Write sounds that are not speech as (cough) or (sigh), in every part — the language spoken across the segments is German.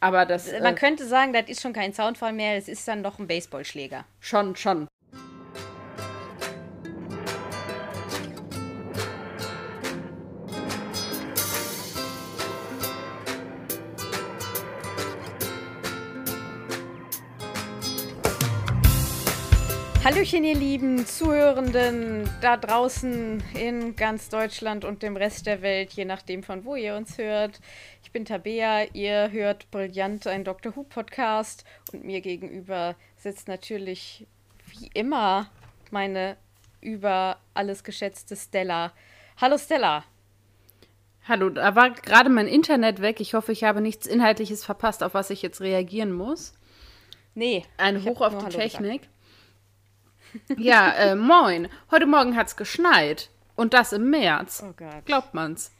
Aber das. Man äh, könnte sagen, das ist schon kein Soundfall mehr, es ist dann doch ein Baseballschläger. Schon, schon. Hallöchen, ihr lieben Zuhörenden da draußen in ganz Deutschland und dem Rest der Welt, je nachdem von wo ihr uns hört. Ich bin Tabea, ihr hört brillant ein Dr. Who Podcast und mir gegenüber sitzt natürlich wie immer meine über alles geschätzte Stella. Hallo Stella. Hallo, da war gerade mein Internet weg. Ich hoffe, ich habe nichts Inhaltliches verpasst, auf was ich jetzt reagieren muss. Nee. Ein Hoch auf die Hallo Technik. Gesagt. Ja, äh, moin. Heute Morgen hat's geschneit. Und das im März. Oh Gott. Glaubt man's.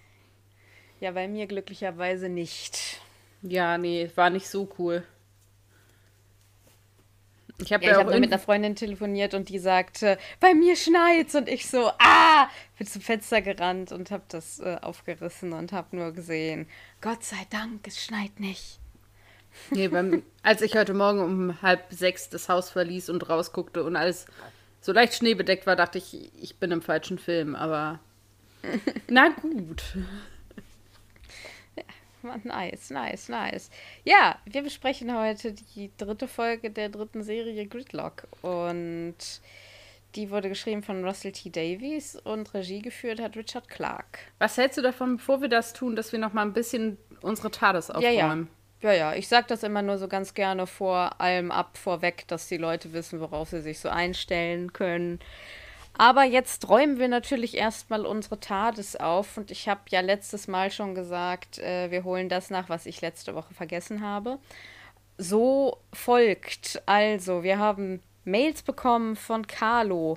Ja, bei mir glücklicherweise nicht. Ja, nee, war nicht so cool. Ich habe ja, ja hab mit einer Freundin telefoniert und die sagte, bei mir schneit's und ich so, ah, bin zum Fenster gerannt und habe das äh, aufgerissen und habe nur gesehen, Gott sei Dank, es schneit nicht. Nee, beim, als ich heute Morgen um halb sechs das Haus verließ und rausguckte und alles so leicht schneebedeckt war, dachte ich, ich bin im falschen Film, aber (laughs) na gut. Nice, nice, nice. Ja, wir besprechen heute die dritte Folge der dritten Serie Gridlock und die wurde geschrieben von Russell T. Davies und Regie geführt hat Richard Clark. Was hältst du davon, bevor wir das tun, dass wir noch mal ein bisschen unsere TARDIS aufräumen? Ja, ja. Ja, ja, ich sage das immer nur so ganz gerne vor allem ab, vorweg, dass die Leute wissen, worauf sie sich so einstellen können. Aber jetzt räumen wir natürlich erstmal unsere TARDIS auf und ich habe ja letztes Mal schon gesagt, äh, wir holen das nach, was ich letzte Woche vergessen habe. So folgt also, wir haben Mails bekommen von Carlo,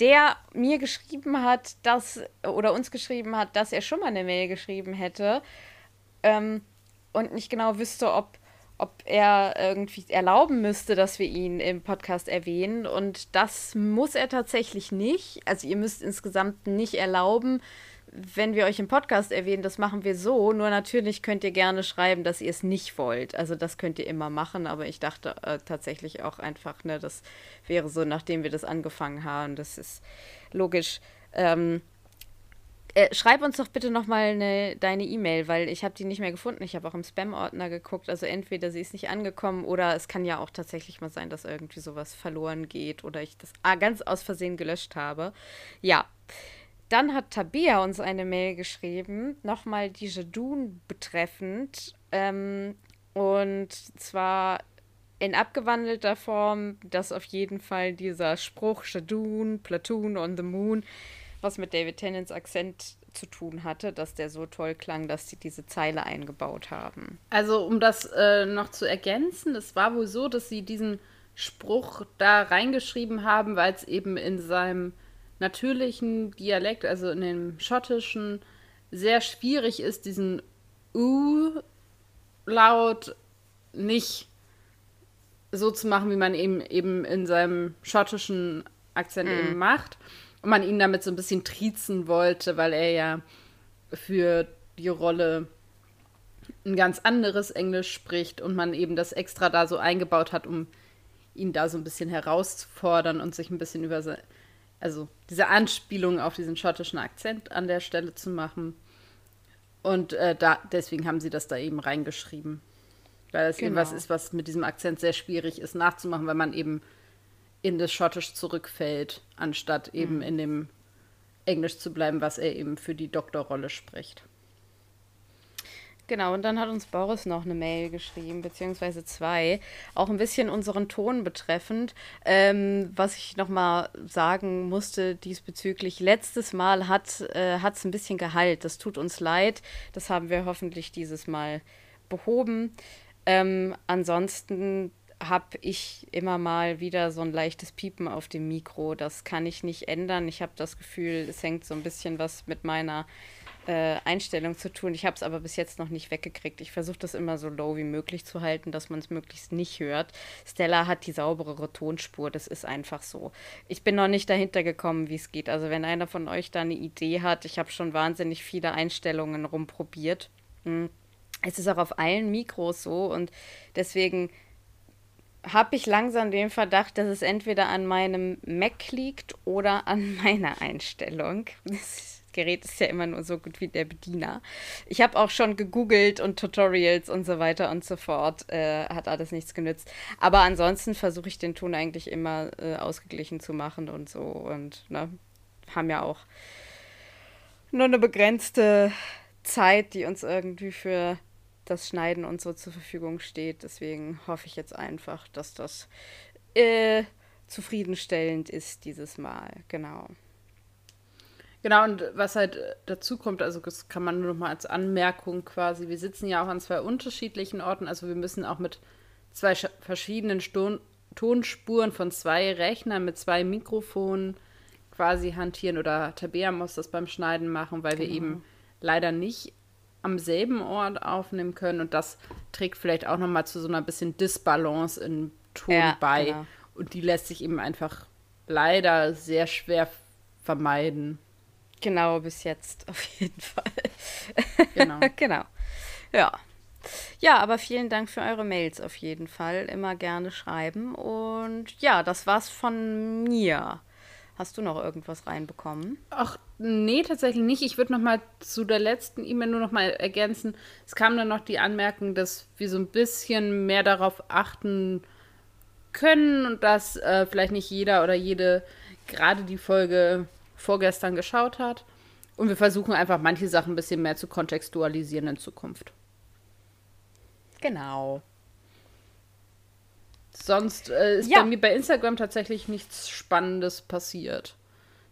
der mir geschrieben hat, dass, oder uns geschrieben hat, dass er schon mal eine Mail geschrieben hätte. Ähm, und nicht genau wüsste, ob, ob er irgendwie erlauben müsste, dass wir ihn im Podcast erwähnen. Und das muss er tatsächlich nicht. Also ihr müsst insgesamt nicht erlauben, wenn wir euch im Podcast erwähnen, das machen wir so. Nur natürlich könnt ihr gerne schreiben, dass ihr es nicht wollt. Also das könnt ihr immer machen, aber ich dachte äh, tatsächlich auch einfach, ne, das wäre so, nachdem wir das angefangen haben. Das ist logisch. Ähm, äh, schreib uns doch bitte nochmal ne, deine E-Mail, weil ich habe die nicht mehr gefunden. Ich habe auch im Spam-Ordner geguckt. Also entweder sie ist nicht angekommen oder es kann ja auch tatsächlich mal sein, dass irgendwie sowas verloren geht oder ich das ah, ganz aus Versehen gelöscht habe. Ja. Dann hat Tabea uns eine Mail geschrieben, nochmal die Jadun betreffend. Ähm, und zwar in abgewandelter Form, dass auf jeden Fall dieser Spruch Jadun, Platoon on the Moon was mit David Tennants Akzent zu tun hatte, dass der so toll klang, dass sie diese Zeile eingebaut haben. Also, um das äh, noch zu ergänzen, es war wohl so, dass sie diesen Spruch da reingeschrieben haben, weil es eben in seinem natürlichen Dialekt, also in dem schottischen, sehr schwierig ist, diesen U-Laut nicht so zu machen, wie man eben, eben in seinem schottischen Akzent mm. eben macht man ihn damit so ein bisschen triezen wollte, weil er ja für die Rolle ein ganz anderes Englisch spricht und man eben das extra da so eingebaut hat, um ihn da so ein bisschen herauszufordern und sich ein bisschen über se also diese Anspielung auf diesen schottischen Akzent an der Stelle zu machen. Und äh, da, deswegen haben sie das da eben reingeschrieben. Weil es genau. eben was genau. ist, was mit diesem Akzent sehr schwierig ist nachzumachen, weil man eben in das Schottisch zurückfällt, anstatt eben mhm. in dem Englisch zu bleiben, was er eben für die Doktorrolle spricht. Genau, und dann hat uns Boris noch eine Mail geschrieben, beziehungsweise zwei, auch ein bisschen unseren Ton betreffend. Ähm, was ich nochmal sagen musste diesbezüglich, letztes Mal hat es äh, ein bisschen Gehalt. Das tut uns leid. Das haben wir hoffentlich dieses Mal behoben. Ähm, ansonsten habe ich immer mal wieder so ein leichtes Piepen auf dem Mikro. Das kann ich nicht ändern. Ich habe das Gefühl, es hängt so ein bisschen was mit meiner äh, Einstellung zu tun. Ich habe es aber bis jetzt noch nicht weggekriegt. Ich versuche das immer so low wie möglich zu halten, dass man es möglichst nicht hört. Stella hat die sauberere Tonspur. Das ist einfach so. Ich bin noch nicht dahinter gekommen, wie es geht. Also wenn einer von euch da eine Idee hat, ich habe schon wahnsinnig viele Einstellungen rumprobiert. Hm Es ist auch auf allen Mikros so und deswegen habe ich langsam den Verdacht, dass es entweder an meinem Mac liegt oder an (laughs) meiner Einstellung. Das Gerät ist ja immer nur so gut wie der Bediener. Ich habe auch schon gegoogelt und Tutorials und so weiter und so fort. Äh, hat alles nichts genützt. Aber ansonsten versuche ich den Ton eigentlich immer äh, ausgeglichen zu machen und so. Und ne, haben ja auch nur eine begrenzte Zeit, die uns irgendwie für das Schneiden und so zur Verfügung steht. Deswegen hoffe ich jetzt einfach, dass das äh, zufriedenstellend ist dieses Mal. Genau. Genau, und was halt dazu kommt, also das kann man nur noch mal als Anmerkung quasi, wir sitzen ja auch an zwei unterschiedlichen Orten, also wir müssen auch mit zwei verschiedenen Ston Tonspuren von zwei Rechnern mit zwei Mikrofonen quasi hantieren oder Tabea muss das beim Schneiden machen, weil wir genau. eben leider nicht am selben Ort aufnehmen können. Und das trägt vielleicht auch nochmal zu so einer bisschen Disbalance im Ton ja, bei. Genau. Und die lässt sich eben einfach leider sehr schwer vermeiden. Genau, bis jetzt (laughs) auf jeden Fall. Genau. (laughs) genau. Ja. Ja, aber vielen Dank für eure Mails auf jeden Fall. Immer gerne schreiben. Und ja, das war's von mir. Hast du noch irgendwas reinbekommen? Ach, nee, tatsächlich nicht. Ich würde noch mal zu der letzten E-Mail nur noch mal ergänzen. Es kam dann noch die Anmerkung, dass wir so ein bisschen mehr darauf achten können und dass äh, vielleicht nicht jeder oder jede gerade die Folge vorgestern geschaut hat. Und wir versuchen einfach manche Sachen ein bisschen mehr zu kontextualisieren in Zukunft. Genau. Sonst äh, ist ja. bei mir bei Instagram tatsächlich nichts Spannendes passiert.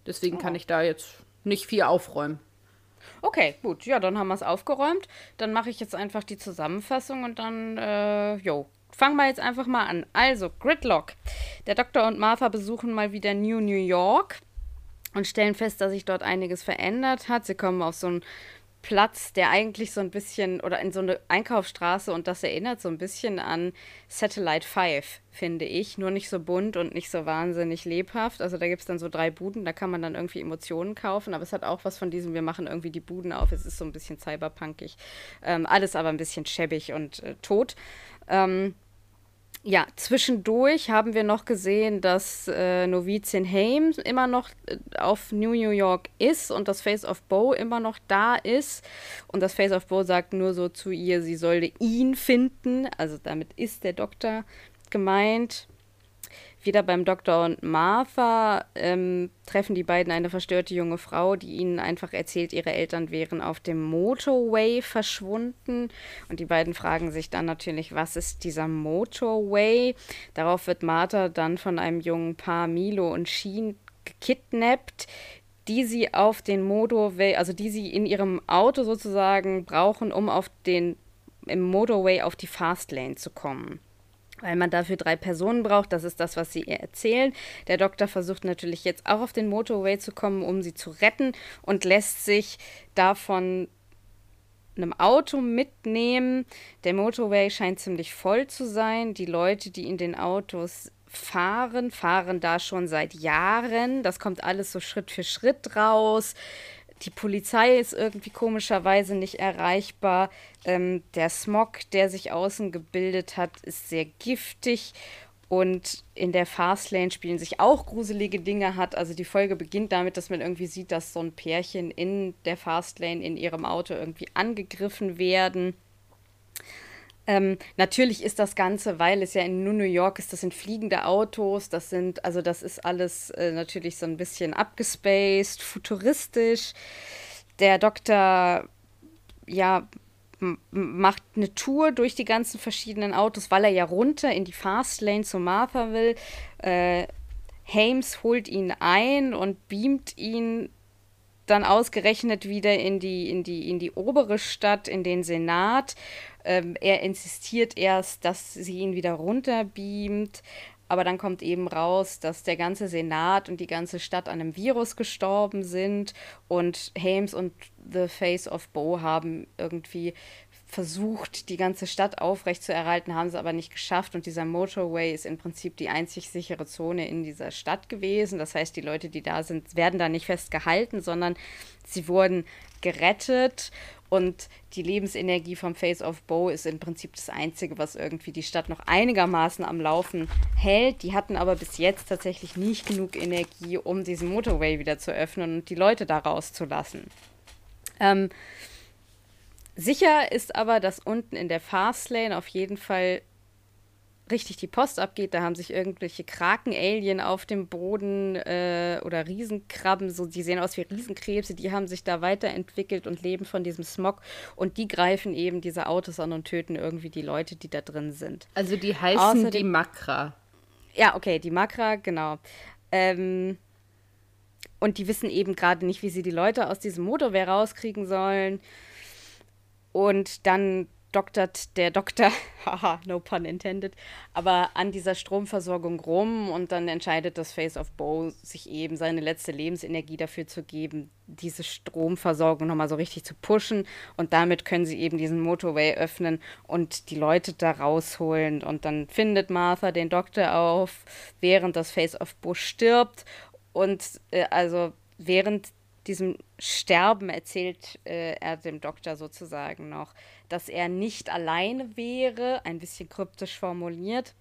Deswegen oh. kann ich da jetzt nicht viel aufräumen. Okay, gut. Ja, dann haben wir es aufgeräumt. Dann mache ich jetzt einfach die Zusammenfassung und dann, äh, jo, fangen wir jetzt einfach mal an. Also, Gridlock. Der Doktor und Martha besuchen mal wieder New New York und stellen fest, dass sich dort einiges verändert hat. Sie kommen auf so ein Platz, der eigentlich so ein bisschen, oder in so eine Einkaufsstraße und das erinnert so ein bisschen an Satellite 5, finde ich. Nur nicht so bunt und nicht so wahnsinnig lebhaft. Also da gibt es dann so drei Buden, da kann man dann irgendwie Emotionen kaufen, aber es hat auch was von diesem, wir machen irgendwie die Buden auf, es ist so ein bisschen cyberpunkig. Ähm, alles aber ein bisschen schäbig und äh, tot. Ähm, ja, zwischendurch haben wir noch gesehen, dass äh, Novizin Haim immer noch äh, auf New York ist und das Face of Bo immer noch da ist. Und das Face of Bo sagt nur so zu ihr, sie sollte ihn finden. Also damit ist der Doktor gemeint wieder beim Doktor und Martha ähm, treffen die beiden eine verstörte junge Frau, die ihnen einfach erzählt, ihre Eltern wären auf dem Motorway verschwunden. Und die beiden fragen sich dann natürlich, was ist dieser Motorway? Darauf wird Martha dann von einem jungen Paar Milo und Sheen gekidnappt die sie auf den Motorway, also die sie in ihrem Auto sozusagen brauchen, um auf den im Motorway auf die Fastlane zu kommen weil man dafür drei Personen braucht. Das ist das, was sie ihr erzählen. Der Doktor versucht natürlich jetzt auch auf den Motorway zu kommen, um sie zu retten und lässt sich davon einem Auto mitnehmen. Der Motorway scheint ziemlich voll zu sein. Die Leute, die in den Autos fahren, fahren da schon seit Jahren. Das kommt alles so Schritt für Schritt raus. Die Polizei ist irgendwie komischerweise nicht erreichbar. Ähm, der Smog, der sich außen gebildet hat, ist sehr giftig. Und in der Fastlane spielen sich auch gruselige Dinge hat. Also die Folge beginnt damit, dass man irgendwie sieht, dass so ein Pärchen in der Fastlane in ihrem Auto irgendwie angegriffen werden. Ähm, natürlich ist das Ganze, weil es ja in New York ist, das sind fliegende Autos, das sind, also das ist alles äh, natürlich so ein bisschen abgespaced, futuristisch. Der Doktor, ja, macht eine Tour durch die ganzen verschiedenen Autos, weil er ja runter in die Fastlane zu Martha will. Äh, Hames holt ihn ein und beamt ihn dann ausgerechnet wieder in die, in die, in die obere Stadt, in den Senat. Ähm, er insistiert erst, dass sie ihn wieder runterbeamt, aber dann kommt eben raus, dass der ganze Senat und die ganze Stadt an einem Virus gestorben sind und Hames und The Face of Bo haben irgendwie versucht, die ganze Stadt aufrechtzuerhalten, haben sie aber nicht geschafft. Und dieser Motorway ist im Prinzip die einzig sichere Zone in dieser Stadt gewesen. Das heißt, die Leute, die da sind, werden da nicht festgehalten, sondern sie wurden gerettet. Und die Lebensenergie vom Face of Bow ist im Prinzip das Einzige, was irgendwie die Stadt noch einigermaßen am Laufen hält. Die hatten aber bis jetzt tatsächlich nicht genug Energie, um diesen Motorway wieder zu öffnen und die Leute da rauszulassen. Ähm, sicher ist aber, dass unten in der Fastlane auf jeden Fall richtig die Post abgeht. Da haben sich irgendwelche Kraken-Alien auf dem Boden äh, oder Riesenkrabben, so, die sehen aus wie Riesenkrebse, die haben sich da weiterentwickelt und leben von diesem Smog. Und die greifen eben diese Autos an und töten irgendwie die Leute, die da drin sind. Also die heißen Außerdem, die Makra. Ja, okay, die Makra, genau. Ähm, und die wissen eben gerade nicht, wie sie die Leute aus diesem Motorwehr rauskriegen sollen. Und dann doktert der Doktor, (laughs) haha, no pun intended, aber an dieser Stromversorgung rum und dann entscheidet das Face of Bow, sich eben seine letzte Lebensenergie dafür zu geben, diese Stromversorgung nochmal so richtig zu pushen. Und damit können sie eben diesen Motorway öffnen und die Leute da rausholen. Und dann findet Martha den Doktor auf, während das Face of Bow stirbt. Und äh, also während diesem Sterben erzählt äh, er dem Doktor sozusagen noch, dass er nicht alleine wäre, ein bisschen kryptisch formuliert.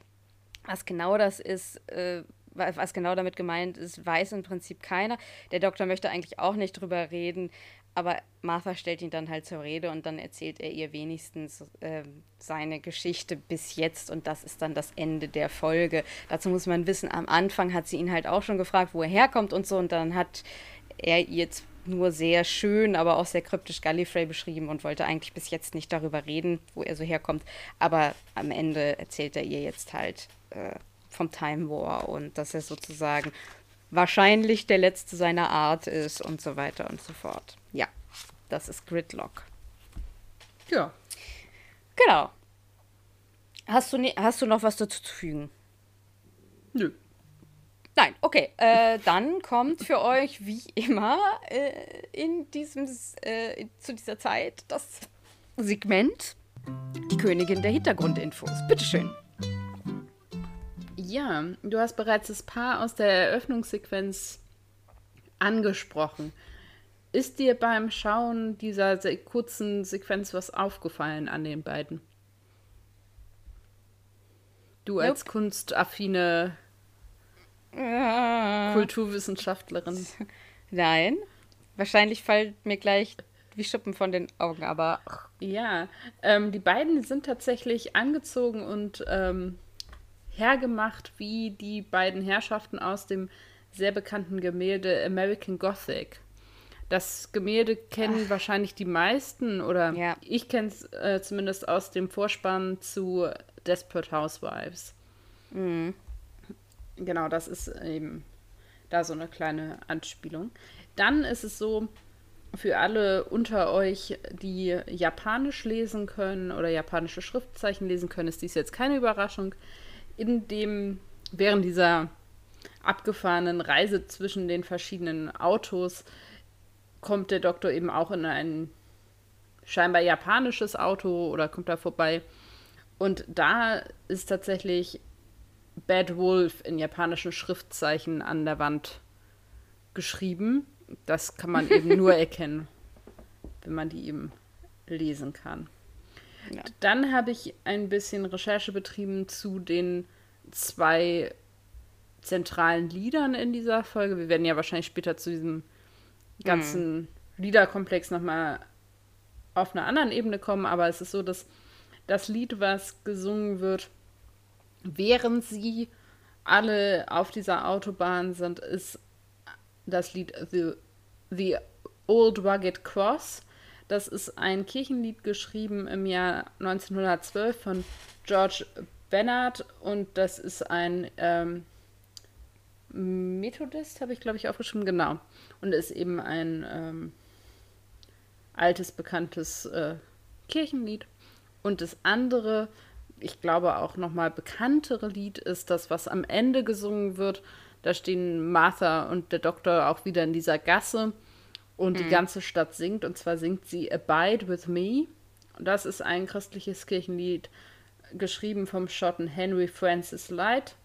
Was genau das ist, äh, was genau damit gemeint ist, weiß im Prinzip keiner. Der Doktor möchte eigentlich auch nicht drüber reden, aber Martha stellt ihn dann halt zur Rede und dann erzählt er ihr wenigstens äh, seine Geschichte bis jetzt und das ist dann das Ende der Folge. Dazu muss man wissen, am Anfang hat sie ihn halt auch schon gefragt, wo er herkommt und so und dann hat er ihr nur sehr schön, aber auch sehr kryptisch Gallifrey beschrieben und wollte eigentlich bis jetzt nicht darüber reden, wo er so herkommt. Aber am Ende erzählt er ihr jetzt halt äh, vom Time War und dass er sozusagen wahrscheinlich der letzte seiner Art ist und so weiter und so fort. Ja, das ist Gridlock. Ja. Genau. Hast du, ne hast du noch was dazu zu fügen? Nö. Nein, okay. Äh, dann kommt für euch wie immer äh, in diesem, äh, zu dieser Zeit das Segment Die Königin der Hintergrundinfos. Bitteschön. Ja, du hast bereits das Paar aus der Eröffnungssequenz angesprochen. Ist dir beim Schauen dieser kurzen Sequenz was aufgefallen an den beiden? Du als nope. kunstaffine Kulturwissenschaftlerin. Nein. Wahrscheinlich fällt mir gleich wie Schuppen von den Augen, aber. Ja, ähm, die beiden sind tatsächlich angezogen und ähm, hergemacht wie die beiden Herrschaften aus dem sehr bekannten Gemälde American Gothic. Das Gemälde kennen Ach. wahrscheinlich die meisten oder ja. ich kenne es äh, zumindest aus dem Vorspann zu Desperate Housewives. Mhm. Genau, das ist eben da so eine kleine Anspielung. Dann ist es so, für alle unter euch, die Japanisch lesen können oder japanische Schriftzeichen lesen können, ist dies jetzt keine Überraschung. In dem, während dieser abgefahrenen Reise zwischen den verschiedenen Autos kommt der Doktor eben auch in ein scheinbar japanisches Auto oder kommt da vorbei. Und da ist tatsächlich Bad Wolf in japanischen Schriftzeichen an der Wand geschrieben. Das kann man eben nur (laughs) erkennen, wenn man die eben lesen kann. Ja. Dann habe ich ein bisschen Recherche betrieben zu den zwei zentralen Liedern in dieser Folge. Wir werden ja wahrscheinlich später zu diesem ganzen mhm. Liederkomplex nochmal auf einer anderen Ebene kommen, aber es ist so, dass das Lied, was gesungen wird, während sie alle auf dieser Autobahn sind, ist das Lied The, The Old Rugged Cross. Das ist ein Kirchenlied geschrieben im Jahr 1912 von George Bennard und das ist ein ähm, Methodist, habe ich glaube ich aufgeschrieben, genau. Und ist eben ein ähm, altes, bekanntes äh, Kirchenlied. Und das andere ich glaube, auch nochmal bekanntere Lied ist das, was am Ende gesungen wird. Da stehen Martha und der Doktor auch wieder in dieser Gasse und mhm. die ganze Stadt singt. Und zwar singt sie Abide with Me. Und das ist ein christliches Kirchenlied, geschrieben vom Schotten Henry Francis Light.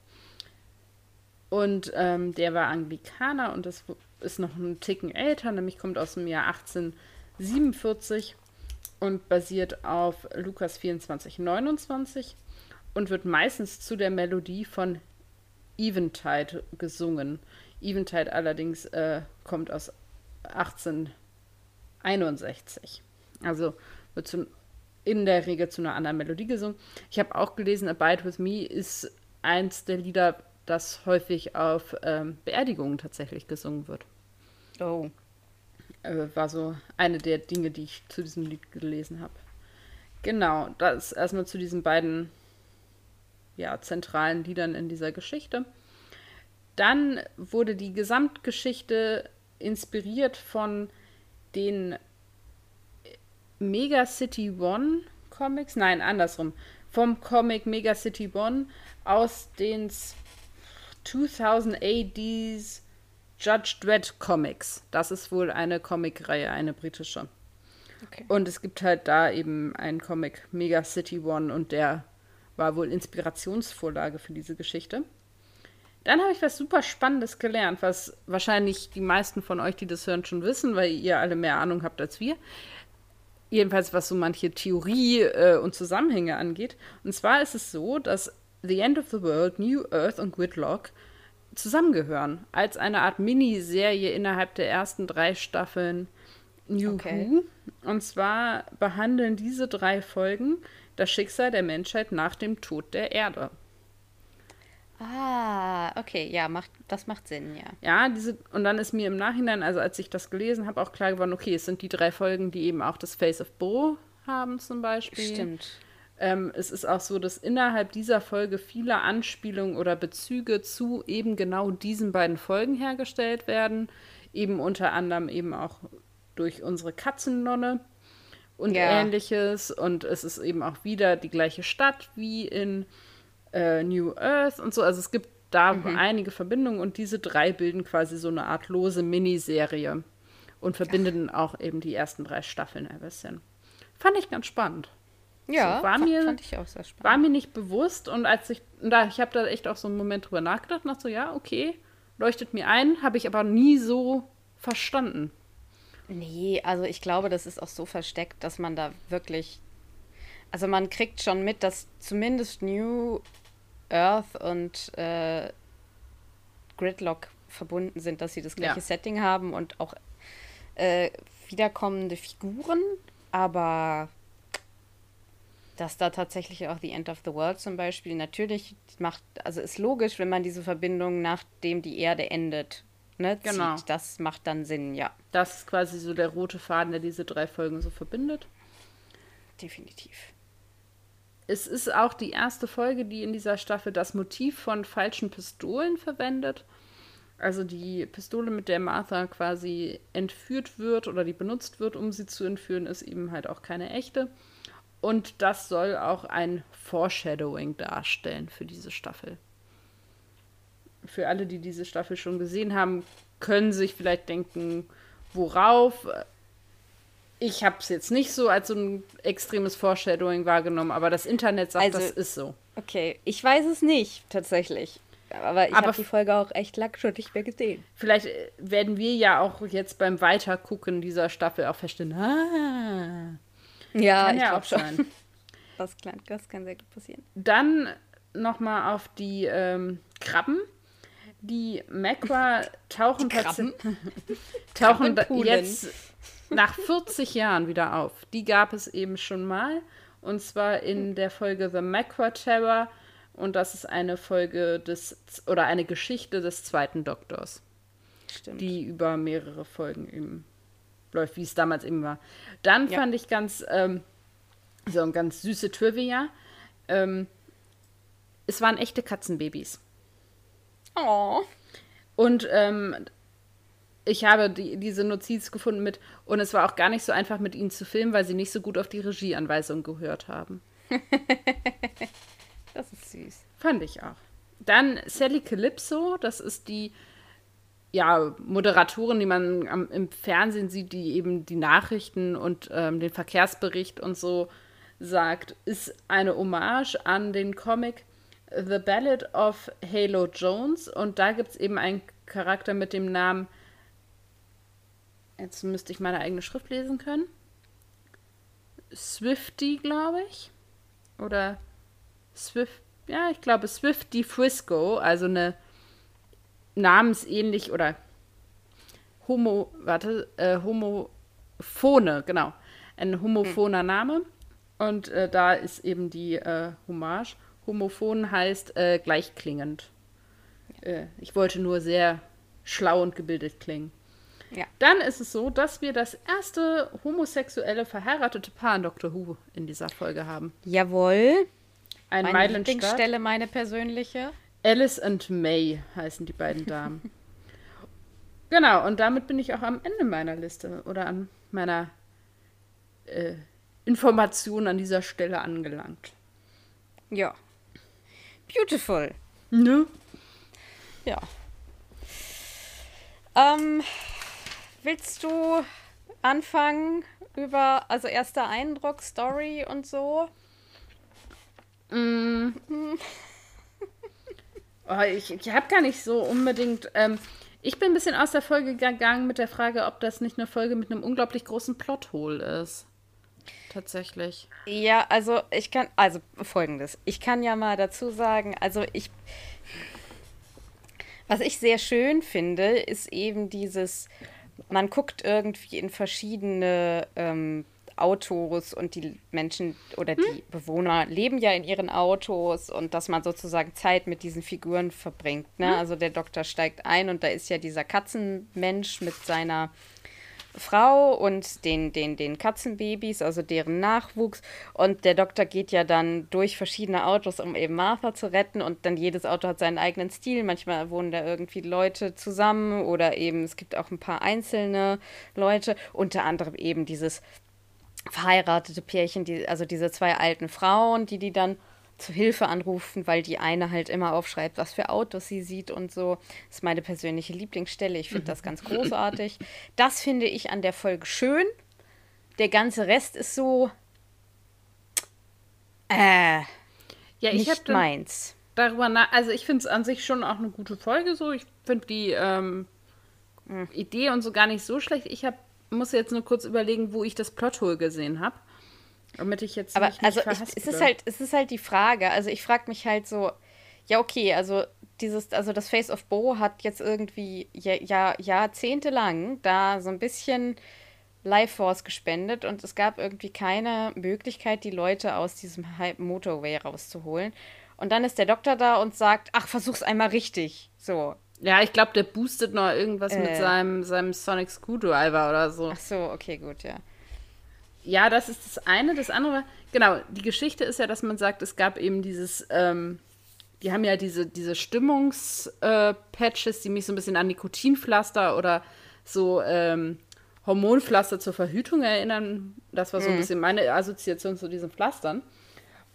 Und ähm, der war Anglikaner und das ist noch einen Ticken älter, nämlich kommt aus dem Jahr 1847. und basiert auf Lukas 24, 29 und wird meistens zu der Melodie von Eventide gesungen. Eventide allerdings äh, kommt aus 1861. Also wird zu, in der Regel zu einer anderen Melodie gesungen. Ich habe auch gelesen, Abide With Me ist eins der Lieder, das häufig auf ähm, Beerdigungen tatsächlich gesungen wird. Oh. Äh, war so eine der Dinge, die ich zu diesem Lied gelesen habe. Genau, das erstmal zu diesen beiden ja, zentralen Liedern in dieser Geschichte. Dann wurde die Gesamtgeschichte inspiriert von den Mega City One Comics, nein, andersrum, vom Comic Mega City One aus den 2000 ADs Judge Dredd Comics. Das ist wohl eine Comicreihe, eine britische. Okay. Und es gibt halt da eben einen Comic Mega City One und der war wohl Inspirationsvorlage für diese Geschichte. Dann habe ich was super Spannendes gelernt, was wahrscheinlich die meisten von euch, die das hören, schon wissen, weil ihr alle mehr Ahnung habt als wir. Jedenfalls, was so manche Theorie äh, und Zusammenhänge angeht. Und zwar ist es so, dass The End of the World, New Earth und Gridlock zusammengehören. Als eine Art Miniserie innerhalb der ersten drei Staffeln New okay. Who. Und zwar behandeln diese drei Folgen das Schicksal der Menschheit nach dem Tod der Erde. Ah, okay, ja, macht, das macht Sinn, ja. Ja, diese, und dann ist mir im Nachhinein, also als ich das gelesen habe, auch klar geworden, okay, es sind die drei Folgen, die eben auch das Face of Bo haben zum Beispiel. Stimmt. Ähm, es ist auch so, dass innerhalb dieser Folge viele Anspielungen oder Bezüge zu eben genau diesen beiden Folgen hergestellt werden. Eben unter anderem eben auch durch unsere Katzennonne und ja. ähnliches. Und es ist eben auch wieder die gleiche Stadt wie in äh, New Earth und so. Also es gibt da mhm. einige Verbindungen und diese drei bilden quasi so eine Art lose Miniserie und verbinden Ach. auch eben die ersten drei Staffeln ein bisschen. Fand ich ganz spannend. Ja, so, war fand, mir, fand ich auch sehr spannend. War mir nicht bewusst und als ich, da, ich habe da echt auch so einen Moment drüber nachgedacht und dachte so, ja, okay, leuchtet mir ein, habe ich aber nie so verstanden. Nee, also ich glaube, das ist auch so versteckt, dass man da wirklich, also man kriegt schon mit, dass zumindest New Earth und äh, Gridlock verbunden sind, dass sie das gleiche ja. Setting haben und auch äh, wiederkommende Figuren, aber dass da tatsächlich auch The End of the World zum Beispiel natürlich macht, also ist logisch, wenn man diese Verbindung nachdem die Erde endet, ne, genau. zieht. Das macht dann Sinn, ja. Das ist quasi so der rote Faden, der diese drei Folgen so verbindet. Definitiv es ist auch die erste Folge, die in dieser Staffel das Motiv von falschen Pistolen verwendet. Also die Pistole, mit der Martha quasi entführt wird oder die benutzt wird, um sie zu entführen, ist eben halt auch keine echte. Und das soll auch ein Foreshadowing darstellen für diese Staffel. Für alle, die diese Staffel schon gesehen haben, können sich vielleicht denken, worauf ich habe es jetzt nicht so als so ein extremes Foreshadowing wahrgenommen, aber das Internet sagt, also, das ist so. Okay, ich weiß es nicht tatsächlich. Aber ich habe die Folge auch echt lang schon nicht mehr gesehen. Vielleicht äh, werden wir ja auch jetzt beim Weitergucken dieser Staffel auch feststellen, ah. Ja, kann ja auch sein. (laughs) Das kann, das kann sehr gut passieren. Dann nochmal auf die ähm, Krabben. Die Mekwa (laughs) tauchen, (laughs) tauchen jetzt nach 40 Jahren wieder auf. Die gab es eben schon mal. Und zwar in der Folge The Macra Terror. Und das ist eine Folge des, oder eine Geschichte des zweiten Doktors. Stimmt. Die über mehrere Folgen eben läuft, wie es damals eben war. Dann ja. fand ich ganz, ähm, so ein ganz süße Trivia. Ähm, es waren echte Katzenbabys. Oh. Und ähm, ich habe die, diese Notiz gefunden mit, und es war auch gar nicht so einfach mit ihnen zu filmen, weil sie nicht so gut auf die Regieanweisung gehört haben. (laughs) das ist süß. Fand ich auch. Dann Sally Calypso, das ist die ja, Moderatorin, die man am, im Fernsehen sieht, die eben die Nachrichten und ähm, den Verkehrsbericht und so sagt, ist eine Hommage an den Comic The Ballad of Halo Jones. Und da gibt es eben einen Charakter mit dem Namen Jetzt müsste ich meine eigene Schrift lesen können. Swifty, glaube ich. Oder Swift, ja, ich glaube Swifty Frisco, also eine namensähnlich oder Homo, warte, äh, Homophone, genau. Ein homophoner hm. Name. Und äh, da ist eben die äh, Hommage. Homophon heißt äh, gleichklingend. Äh, ich wollte nur sehr schlau und gebildet klingen. Ja. Dann ist es so, dass wir das erste homosexuelle verheiratete Paar in Doctor Who in dieser Folge haben. Jawohl. Ein meine Lieblingsstelle, meine persönliche. Alice und May heißen die beiden Damen. genau, und damit bin ich auch am Ende meiner Liste oder an meiner äh, Information an dieser Stelle angelangt. Ja. Beautiful. Ne? Ja. Ähm, willst du anfangen über, also erster Eindruck, Story und so? Mm. Oh, ich ich habe gar nicht so unbedingt. Ähm, ich bin ein bisschen aus der Folge gegangen mit der Frage, ob das nicht eine Folge mit einem unglaublich großen Plothole ist. Tatsächlich. Ja, also ich kann, also folgendes. Ich kann ja mal dazu sagen, also ich was ich sehr schön finde, ist eben dieses, man guckt irgendwie in verschiedene ähm, Autos und die Menschen oder die hm? Bewohner leben ja in ihren Autos und dass man sozusagen Zeit mit diesen Figuren verbringt. Ne? Hm? Also der Doktor steigt ein und da ist ja dieser Katzenmensch mit seiner Frau und den, den, den Katzenbabys, also deren Nachwuchs. Und der Doktor geht ja dann durch verschiedene Autos, um eben Martha zu retten. Und dann jedes Auto hat seinen eigenen Stil. Manchmal wohnen da irgendwie Leute zusammen oder eben es gibt auch ein paar einzelne Leute. Unter anderem eben dieses verheiratete Pärchen, die, also diese zwei alten Frauen, die die dann zu Hilfe anrufen, weil die eine halt immer aufschreibt, was für Autos sie sieht und so. Das ist meine persönliche Lieblingsstelle. Ich finde das ganz großartig. Das finde ich an der Folge schön. Der ganze Rest ist so. Äh. Ja, ich nicht meins. Darüber nach, also ich finde es an sich schon auch eine gute Folge so. Ich finde die ähm, mhm. Idee und so gar nicht so schlecht. Ich hab, muss jetzt nur kurz überlegen, wo ich das Plothole gesehen habe. Damit ich jetzt Aber nicht also ich, es ist halt, es ist halt die Frage. Also ich frage mich halt so, ja, okay, also dieses, also das Face of Bo hat jetzt irgendwie ja, ja, jahrzehntelang da so ein bisschen Life Force gespendet und es gab irgendwie keine Möglichkeit, die Leute aus diesem Motorway rauszuholen. Und dann ist der Doktor da und sagt, ach, versuch's einmal richtig. So. Ja, ich glaube, der boostet noch irgendwas äh. mit seinem, seinem Sonic Screwdriver oder so. Ach so, okay, gut, ja. Ja, das ist das eine. Das andere, genau, die Geschichte ist ja, dass man sagt, es gab eben dieses, ähm, die haben ja diese, diese Stimmungspatches, äh, die mich so ein bisschen an Nikotinpflaster oder so ähm, Hormonpflaster zur Verhütung erinnern. Das war so ein mhm. bisschen meine Assoziation zu diesen Pflastern.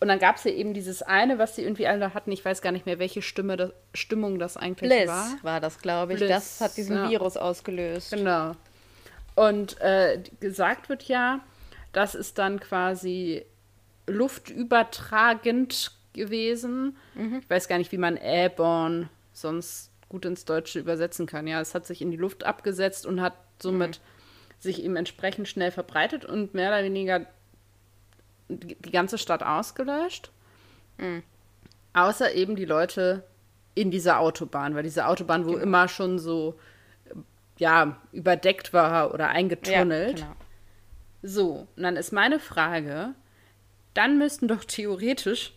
Und dann gab es ja eben dieses eine, was sie irgendwie alle hatten. Ich weiß gar nicht mehr, welche Stimme das, Stimmung das eigentlich Bliss war. war das, glaube ich. Bliss, das hat diesen ja. Virus ausgelöst. Genau. Und äh, gesagt wird ja, das ist dann quasi luftübertragend gewesen. Mhm. Ich weiß gar nicht, wie man Airborne sonst gut ins Deutsche übersetzen kann. Ja, es hat sich in die Luft abgesetzt und hat somit mhm. sich eben entsprechend schnell verbreitet und mehr oder weniger die ganze Stadt ausgelöscht. Mhm. Außer eben die Leute in dieser Autobahn, weil diese Autobahn, wo genau. immer schon so ja, überdeckt war oder eingetunnelt. Ja, genau. So, und dann ist meine Frage, dann müssten doch theoretisch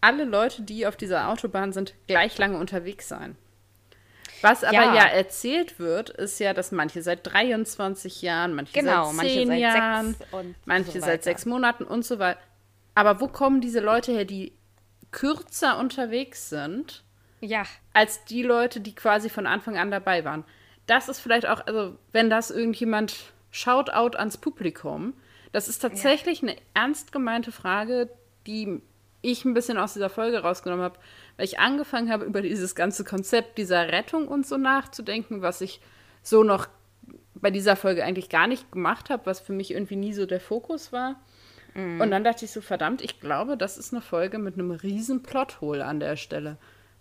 alle Leute, die auf dieser Autobahn sind, gleich lange unterwegs sein. Was aber ja. ja, erzählt wird, ist ja, dass manche seit 23 Jahren, manche genau, seit 10 manche Jahren, manche so seit sechs Monaten und so weiter. Aber wo kommen diese Leute her, die kürzer unterwegs sind, ja. als die Leute, die quasi von Anfang an dabei waren? Das ist vielleicht auch, also wenn das irgendjemand Shoutout ans Publikum. Das ist tatsächlich ja. eine ernst gemeinte Frage, die ich ein bisschen aus dieser Folge rausgenommen habe, weil ich angefangen habe, über dieses ganze Konzept dieser Rettung und so nachzudenken, was ich so noch bei dieser Folge eigentlich gar nicht gemacht habe, was für mich irgendwie nie so der Fokus war. Mhm. Und dann dachte ich so, verdammt, ich glaube, das ist eine Folge mit einem riesen Plothole an der Stelle,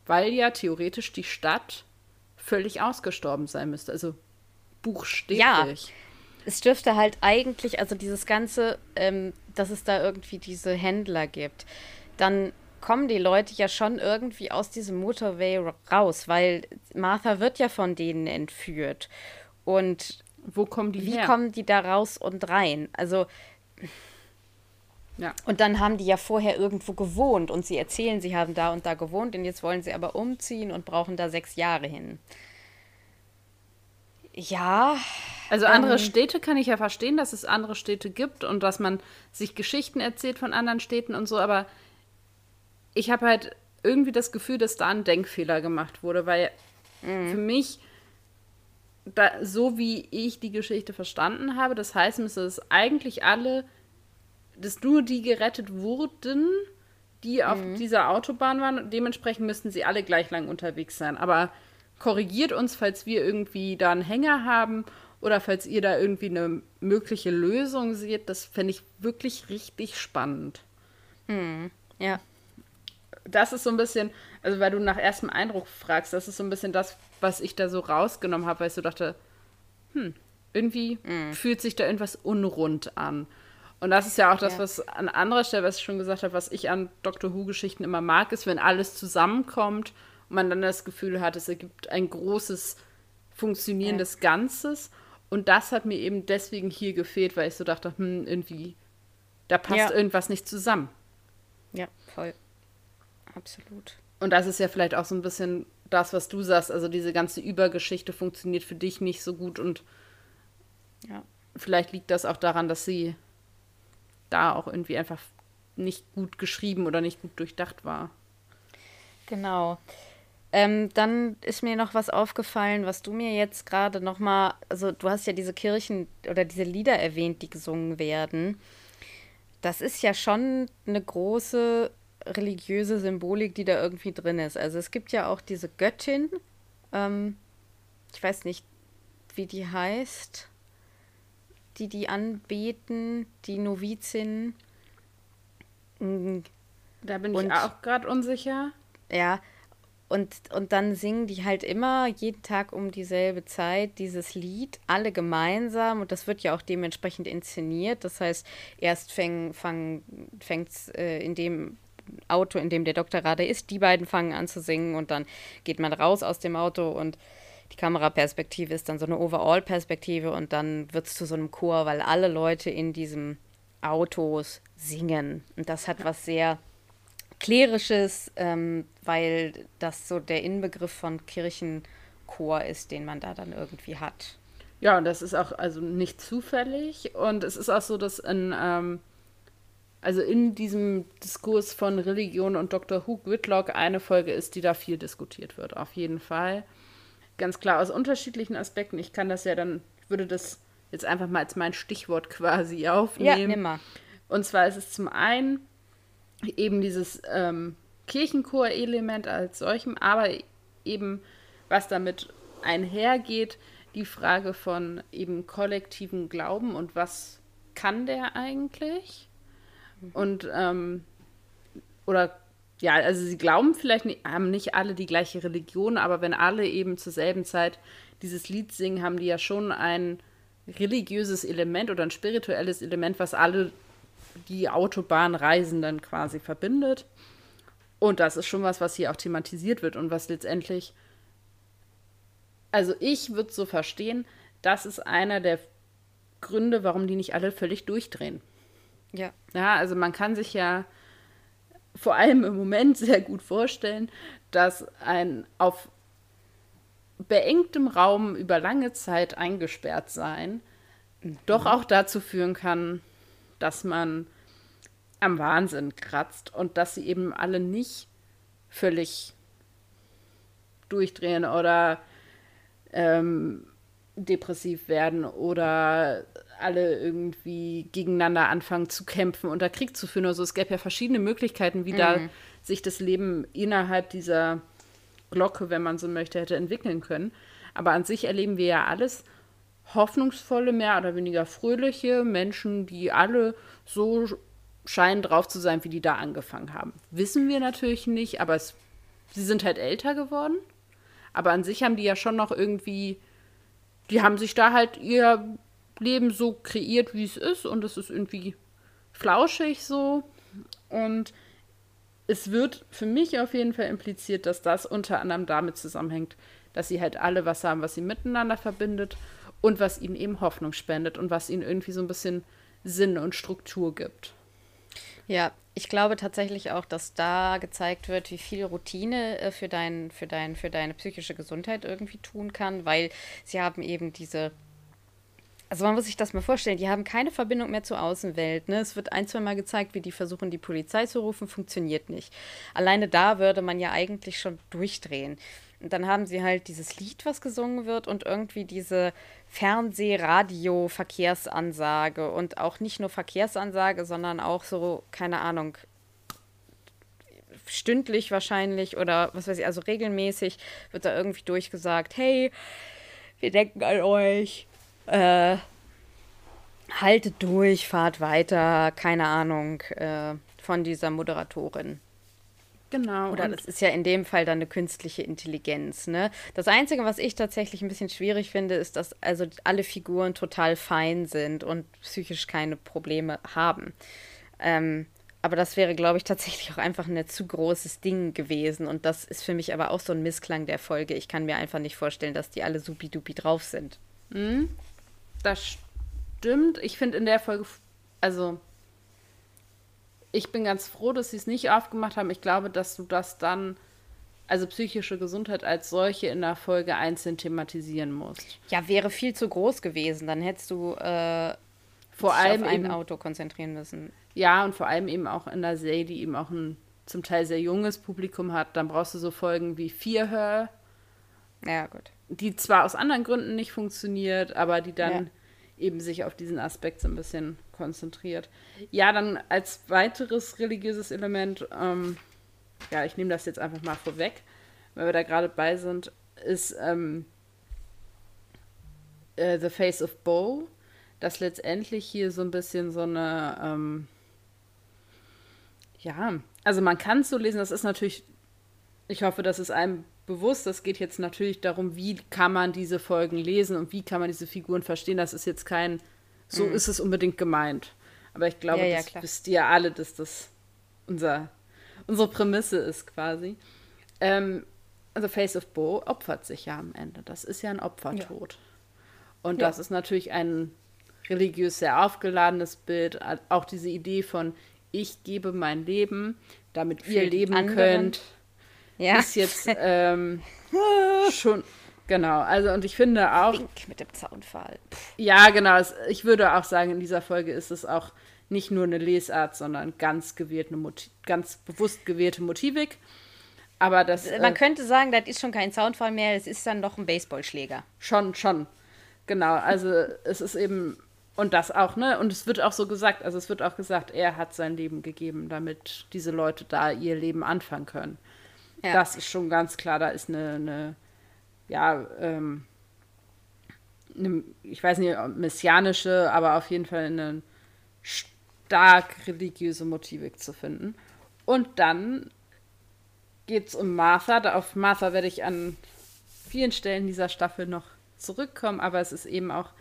weil ja theoretisch die Stadt völlig ausgestorben sein müsste, also buchstäblich. Ja. es dürfte halt eigentlich, also dieses Ganze, ähm, dass es da irgendwie diese Händler gibt, dann kommen die Leute ja schon irgendwie aus diesem Motorway raus, weil Martha wird ja von denen entführt. Und wo kommen die wie her? kommen die da raus und rein? Also ja. Und dann haben die ja vorher irgendwo gewohnt und sie erzählen, sie haben da und da gewohnt und jetzt wollen sie aber umziehen und brauchen da sechs Jahre hin. Ja. Also andere ähm, Städte kann ich ja verstehen, dass es andere Städte gibt und dass man sich Geschichten erzählt von anderen Städten und so, aber ich habe halt irgendwie das Gefühl, dass da ein Denkfehler gemacht wurde, weil mhm. für mich, da, so wie ich die Geschichte verstanden habe, das heißt, müsste es eigentlich alle, dass nur die gerettet wurden, die auf mhm. dieser Autobahn waren. Dementsprechend müssten sie alle gleich lang unterwegs sein. Aber korrigiert uns, falls wir irgendwie da einen Hänger haben oder falls ihr da irgendwie eine mögliche Lösung seht. Das fände ich wirklich richtig spannend. Mhm. Ja das ist so ein bisschen, also weil du nach erstem Eindruck fragst, das ist so ein bisschen das, was ich da so rausgenommen habe, weil ich so dachte, hm, irgendwie mm. fühlt sich da irgendwas unrund an. Und das ist ja auch das, ja. was an anderer Stelle, was ich schon gesagt habe, was ich an Dr. Who-Geschichten immer mag, ist, wenn alles zusammenkommt und man dann das Gefühl hat, es ergibt ein großes, funktionierendes ja. Ganzes. Und das hat mir eben deswegen hier gefehlt, weil ich so dachte, hm, irgendwie, da passt ja. irgendwas nicht zusammen. Ja, voll absolut. Und das ist ja vielleicht auch so ein bisschen das, was du sagst. Also diese ganze Übergeschichte funktioniert für dich nicht so gut und ja. vielleicht liegt das auch daran, dass sie da auch irgendwie einfach nicht gut geschrieben oder nicht gut durchdacht war. Genau. Ähm, dann ist mir noch was aufgefallen, was du mir jetzt gerade noch mal, also du hast ja diese Kirchen oder diese Lieder erwähnt, die gesungen werden. Das ist ja schon eine große religiöse Symbolik, die da irgendwie drin ist. Also es gibt ja auch diese Göttin, ähm, ich weiß nicht, wie die heißt, die die anbeten, die Novizin. Mm. Da bin und, ich auch gerade unsicher. Ja, und, und dann singen die halt immer jeden Tag um dieselbe Zeit dieses Lied, alle gemeinsam. Und das wird ja auch dementsprechend inszeniert. Das heißt, erst fängt es äh, in dem Auto, in dem der Doktor gerade ist. Die beiden fangen an zu singen und dann geht man raus aus dem Auto und die Kameraperspektive ist dann so eine Overall-Perspektive und dann wird es zu so einem Chor, weil alle Leute in diesem Autos singen. Und das hat was sehr Klerisches, ähm, weil das so der Inbegriff von Kirchenchor ist, den man da dann irgendwie hat. Ja, und das ist auch also nicht zufällig. Und es ist auch so, dass in ähm, also in diesem Diskurs von Religion und Dr. Hugh Whitlock eine Folge ist, die da viel diskutiert wird, auf jeden Fall. Ganz klar aus unterschiedlichen Aspekten. Ich kann das ja dann, ich würde das jetzt einfach mal als mein Stichwort quasi aufnehmen. Ja, nimm mal. Und zwar ist es zum einen eben dieses ähm, Kirchenchor-Element als solchem, aber eben was damit einhergeht, die Frage von eben kollektiven Glauben und was kann der eigentlich? Und, ähm, oder, ja, also sie glauben vielleicht, nicht, haben nicht alle die gleiche Religion, aber wenn alle eben zur selben Zeit dieses Lied singen, haben die ja schon ein religiöses Element oder ein spirituelles Element, was alle die Autobahnreisenden quasi verbindet. Und das ist schon was, was hier auch thematisiert wird und was letztendlich, also ich würde so verstehen, das ist einer der Gründe, warum die nicht alle völlig durchdrehen. Ja. Ja, also man kann sich ja vor allem im Moment sehr gut vorstellen, dass ein auf beengtem Raum über lange Zeit eingesperrt sein mhm. doch auch dazu führen kann, dass man am Wahnsinn kratzt und dass sie eben alle nicht völlig durchdrehen oder ähm, depressiv werden oder alle irgendwie gegeneinander anfangen zu kämpfen und da Krieg zu führen. Also es gäbe ja verschiedene Möglichkeiten, wie mhm. da sich das Leben innerhalb dieser Glocke, wenn man so möchte, hätte entwickeln können. Aber an sich erleben wir ja alles hoffnungsvolle, mehr oder weniger fröhliche Menschen, die alle so scheinen drauf zu sein, wie die da angefangen haben. Wissen wir natürlich nicht, aber es, sie sind halt älter geworden. Aber an sich haben die ja schon noch irgendwie, die haben sich da halt ihr Leben so kreiert, wie es ist und es ist irgendwie flauschig so. Und es wird für mich auf jeden Fall impliziert, dass das unter anderem damit zusammenhängt, dass sie halt alle was haben, was sie miteinander verbindet und was ihnen eben Hoffnung spendet und was ihnen irgendwie so ein bisschen Sinn und Struktur gibt. Ja, ich glaube tatsächlich auch, dass da gezeigt wird, wie viel Routine äh, für, dein, für, dein, für deine psychische Gesundheit irgendwie tun kann, weil sie haben eben diese. Also man muss sich das mal vorstellen, die haben keine Verbindung mehr zur Außenwelt. Ne? Es wird ein, zwei Mal gezeigt, wie die versuchen, die Polizei zu rufen, funktioniert nicht. Alleine da würde man ja eigentlich schon durchdrehen. Und dann haben sie halt dieses Lied, was gesungen wird und irgendwie diese Fernseh-, Radio-, Verkehrsansage und auch nicht nur Verkehrsansage, sondern auch so, keine Ahnung, stündlich wahrscheinlich oder was weiß ich, also regelmäßig wird da irgendwie durchgesagt, hey, wir denken an euch, äh, haltet durch, fahrt weiter, keine Ahnung, äh, von dieser Moderatorin. Genau. Oder das ist ja in dem Fall dann eine künstliche Intelligenz. Ne? Das Einzige, was ich tatsächlich ein bisschen schwierig finde, ist, dass also alle Figuren total fein sind und psychisch keine Probleme haben. Ähm, aber das wäre, glaube ich, tatsächlich auch einfach ein zu großes Ding gewesen. Und das ist für mich aber auch so ein Missklang der Folge. Ich kann mir einfach nicht vorstellen, dass die alle supi-dupi drauf sind. Mhm. Das stimmt. Ich finde in der Folge, also ich bin ganz froh, dass sie es nicht aufgemacht haben. Ich glaube, dass du das dann, also psychische Gesundheit als solche in der Folge einzeln thematisieren musst. Ja, wäre viel zu groß gewesen. Dann hättest du äh, vor allem auf ein eben, Auto konzentrieren müssen. Ja, und vor allem eben auch in der Serie, die eben auch ein zum Teil sehr junges Publikum hat. Dann brauchst du so Folgen wie Fear Her. Ja, gut. Die zwar aus anderen Gründen nicht funktioniert, aber die dann ja. eben sich auf diesen Aspekt so ein bisschen konzentriert. Ja, dann als weiteres religiöses Element, ähm, ja, ich nehme das jetzt einfach mal vorweg, weil wir da gerade bei sind, ist ähm, äh, The Face of Bo, das letztendlich hier so ein bisschen so eine, ähm, ja, also man kann es so lesen, das ist natürlich, ich hoffe, das ist einem bewusst, das geht jetzt natürlich darum, wie kann man diese Folgen lesen und wie kann man diese Figuren verstehen. Das ist jetzt kein so mhm. ist es unbedingt gemeint. Aber ich glaube, ja, ja, das klar. wisst ihr alle, dass das unser, unsere Prämisse ist quasi. Ähm, also Face of Bo opfert sich ja am Ende. Das ist ja ein Opfertod. Ja. Und das ist natürlich ein religiös sehr aufgeladenes Bild. Auch diese Idee von, ich gebe mein Leben, damit Für ihr leben anderen. könnt, ja. ist jetzt ähm, (laughs) schon Genau, also und ich finde auch. Wink mit dem Zaunpfahl. Ja, genau. Es, ich würde auch sagen, in dieser Folge ist es auch nicht nur eine Lesart, sondern ganz gewählte Motiv, ganz bewusst gewählte Motivik. Aber das. Man äh, könnte sagen, das ist schon kein Zaunfall mehr, es ist dann doch ein Baseballschläger. Schon, schon. Genau, also es ist eben. Und das auch, ne? Und es wird auch so gesagt, also es wird auch gesagt, er hat sein Leben gegeben, damit diese Leute da ihr Leben anfangen können. Ja. Das ist schon ganz klar, da ist eine, eine ja, ähm, eine, ich weiß nicht, messianische, aber auf jeden Fall eine stark religiöse Motivik zu finden. Und dann geht es um Martha. Auf Martha werde ich an vielen Stellen dieser Staffel noch zurückkommen, aber es ist eben auch,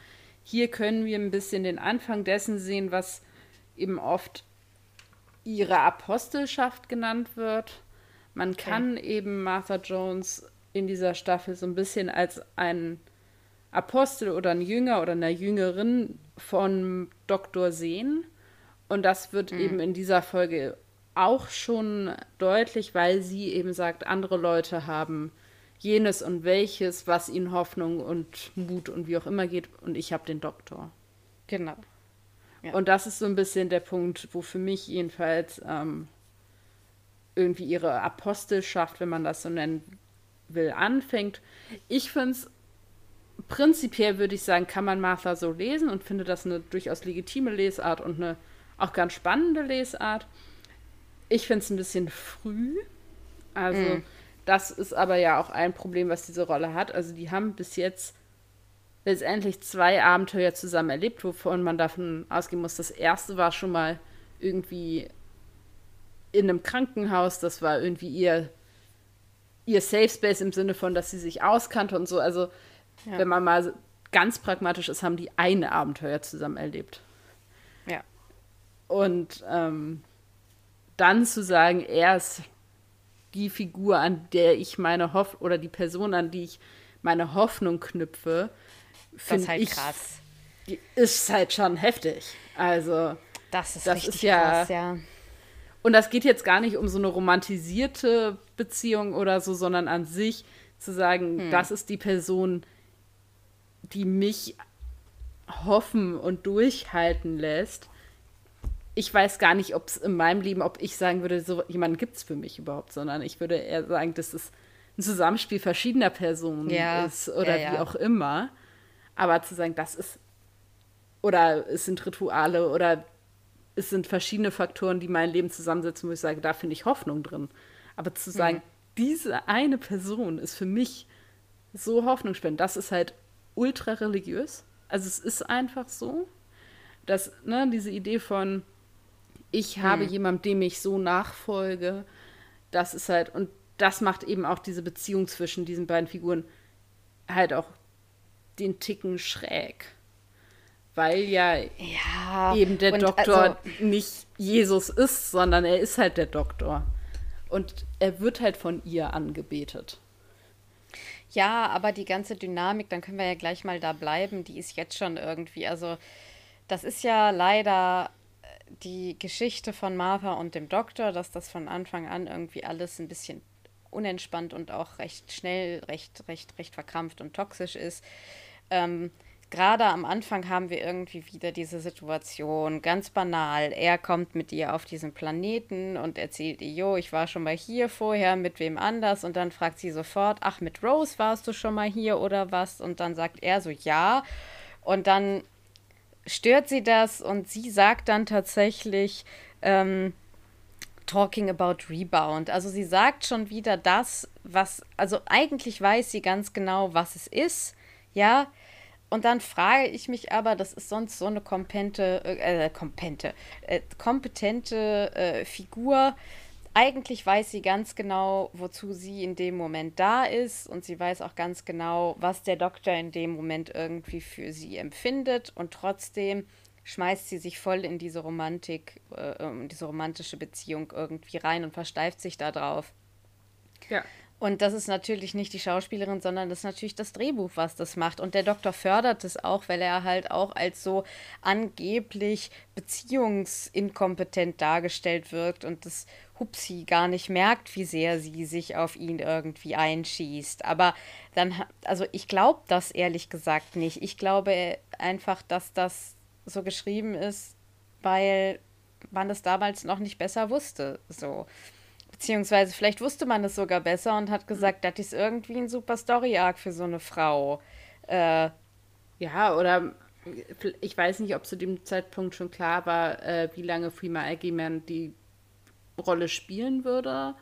hier können wir ein bisschen den Anfang dessen sehen, was eben oft ihre Apostelschaft genannt wird. Man okay. kann eben Martha Jones in dieser Staffel so ein bisschen als ein Apostel oder ein Jünger oder eine Jüngerin von Doktor sehen. Und das wird mhm. eben in dieser Folge auch schon deutlich, weil sie eben sagt, andere Leute haben jenes und welches, was ihnen Hoffnung und Mut und wie auch immer geht. Und ich habe den Doktor. Genau. Ja. Und das ist so ein bisschen der Punkt, wo für mich jedenfalls ähm, irgendwie ihre Apostelschaft, wenn man das so nennen will, anfängt. Ich finde es prinzipiell, würde ich sagen, kann man Martha so lesen und finde das eine durchaus legitime Lesart und eine auch ganz spannende Lesart. Ich finde es ein bisschen früh. Also, mm. das ist aber ja auch ein Problem, was diese Rolle hat. Also, die haben bis jetzt letztendlich zwei Abenteuer zusammen erlebt, wovon man davon ausgehen muss. Das erste war schon mal irgendwie in einem Krankenhaus. Das war irgendwie ihr ihr Safe Space im Sinne von, dass sie sich auskannte und so. Also, ja. wenn man mal ganz pragmatisch ist, haben die eine Abenteuer zusammen erlebt. Ja. Und ähm, dann zu sagen, er ist die Figur, an der ich meine Hoffnung, oder die Person, an die ich meine Hoffnung knüpfe, finde halt ich krass. Ist halt schon heftig. Also, das ist, das ist ja, krass, ja. Und das geht jetzt gar nicht um so eine romantisierte Beziehung oder so, sondern an sich zu sagen, hm. das ist die Person, die mich hoffen und durchhalten lässt. Ich weiß gar nicht, ob es in meinem Leben, ob ich sagen würde, so jemanden gibt es für mich überhaupt, sondern ich würde eher sagen, dass es ein Zusammenspiel verschiedener Personen ja. ist oder ja, ja. wie auch immer. Aber zu sagen, das ist, oder es sind Rituale oder es sind verschiedene Faktoren, die mein Leben zusammensetzen, wo ich sage, da finde ich Hoffnung drin. Aber zu sagen, mhm. diese eine Person ist für mich so hoffnungsspendend, das ist halt ultra religiös. Also es ist einfach so, dass ne, diese Idee von, ich habe mhm. jemandem, dem ich so nachfolge, das ist halt, und das macht eben auch diese Beziehung zwischen diesen beiden Figuren halt auch den Ticken schräg. Weil ja, ja eben der Doktor also, nicht Jesus ist, sondern er ist halt der Doktor. Und er wird halt von ihr angebetet. Ja, aber die ganze Dynamik, dann können wir ja gleich mal da bleiben, die ist jetzt schon irgendwie, also das ist ja leider äh, die Geschichte von Martha und dem Doktor, dass das von Anfang an irgendwie alles ein bisschen unentspannt und auch recht schnell, recht, recht, recht verkrampft und toxisch ist. Ähm, Gerade am Anfang haben wir irgendwie wieder diese Situation, ganz banal. Er kommt mit ihr auf diesen Planeten und erzählt ihr, jo, ich war schon mal hier vorher, mit wem anders? Und dann fragt sie sofort, ach, mit Rose warst du schon mal hier oder was? Und dann sagt er so, ja. Und dann stört sie das und sie sagt dann tatsächlich, ähm, talking about Rebound. Also sie sagt schon wieder das, was, also eigentlich weiß sie ganz genau, was es ist, ja, und dann frage ich mich aber, das ist sonst so eine kompente, äh, kompente, äh, kompetente äh, Figur. Eigentlich weiß sie ganz genau, wozu sie in dem Moment da ist und sie weiß auch ganz genau, was der Doktor in dem Moment irgendwie für sie empfindet und trotzdem schmeißt sie sich voll in diese Romantik, äh, diese romantische Beziehung irgendwie rein und versteift sich da drauf. Ja. Und das ist natürlich nicht die Schauspielerin, sondern das ist natürlich das Drehbuch, was das macht. Und der Doktor fördert es auch, weil er halt auch als so angeblich beziehungsinkompetent dargestellt wirkt und das Hupsi gar nicht merkt, wie sehr sie sich auf ihn irgendwie einschießt. Aber dann, also ich glaube das ehrlich gesagt nicht. Ich glaube einfach, dass das so geschrieben ist, weil man es damals noch nicht besser wusste. So. Beziehungsweise vielleicht wusste man es sogar besser und hat gesagt, das ist irgendwie ein super Story-Arc für so eine Frau. Äh, ja, oder ich weiß nicht, ob zu dem Zeitpunkt schon klar war, äh, wie lange Freema Agyeman die Rolle spielen würde.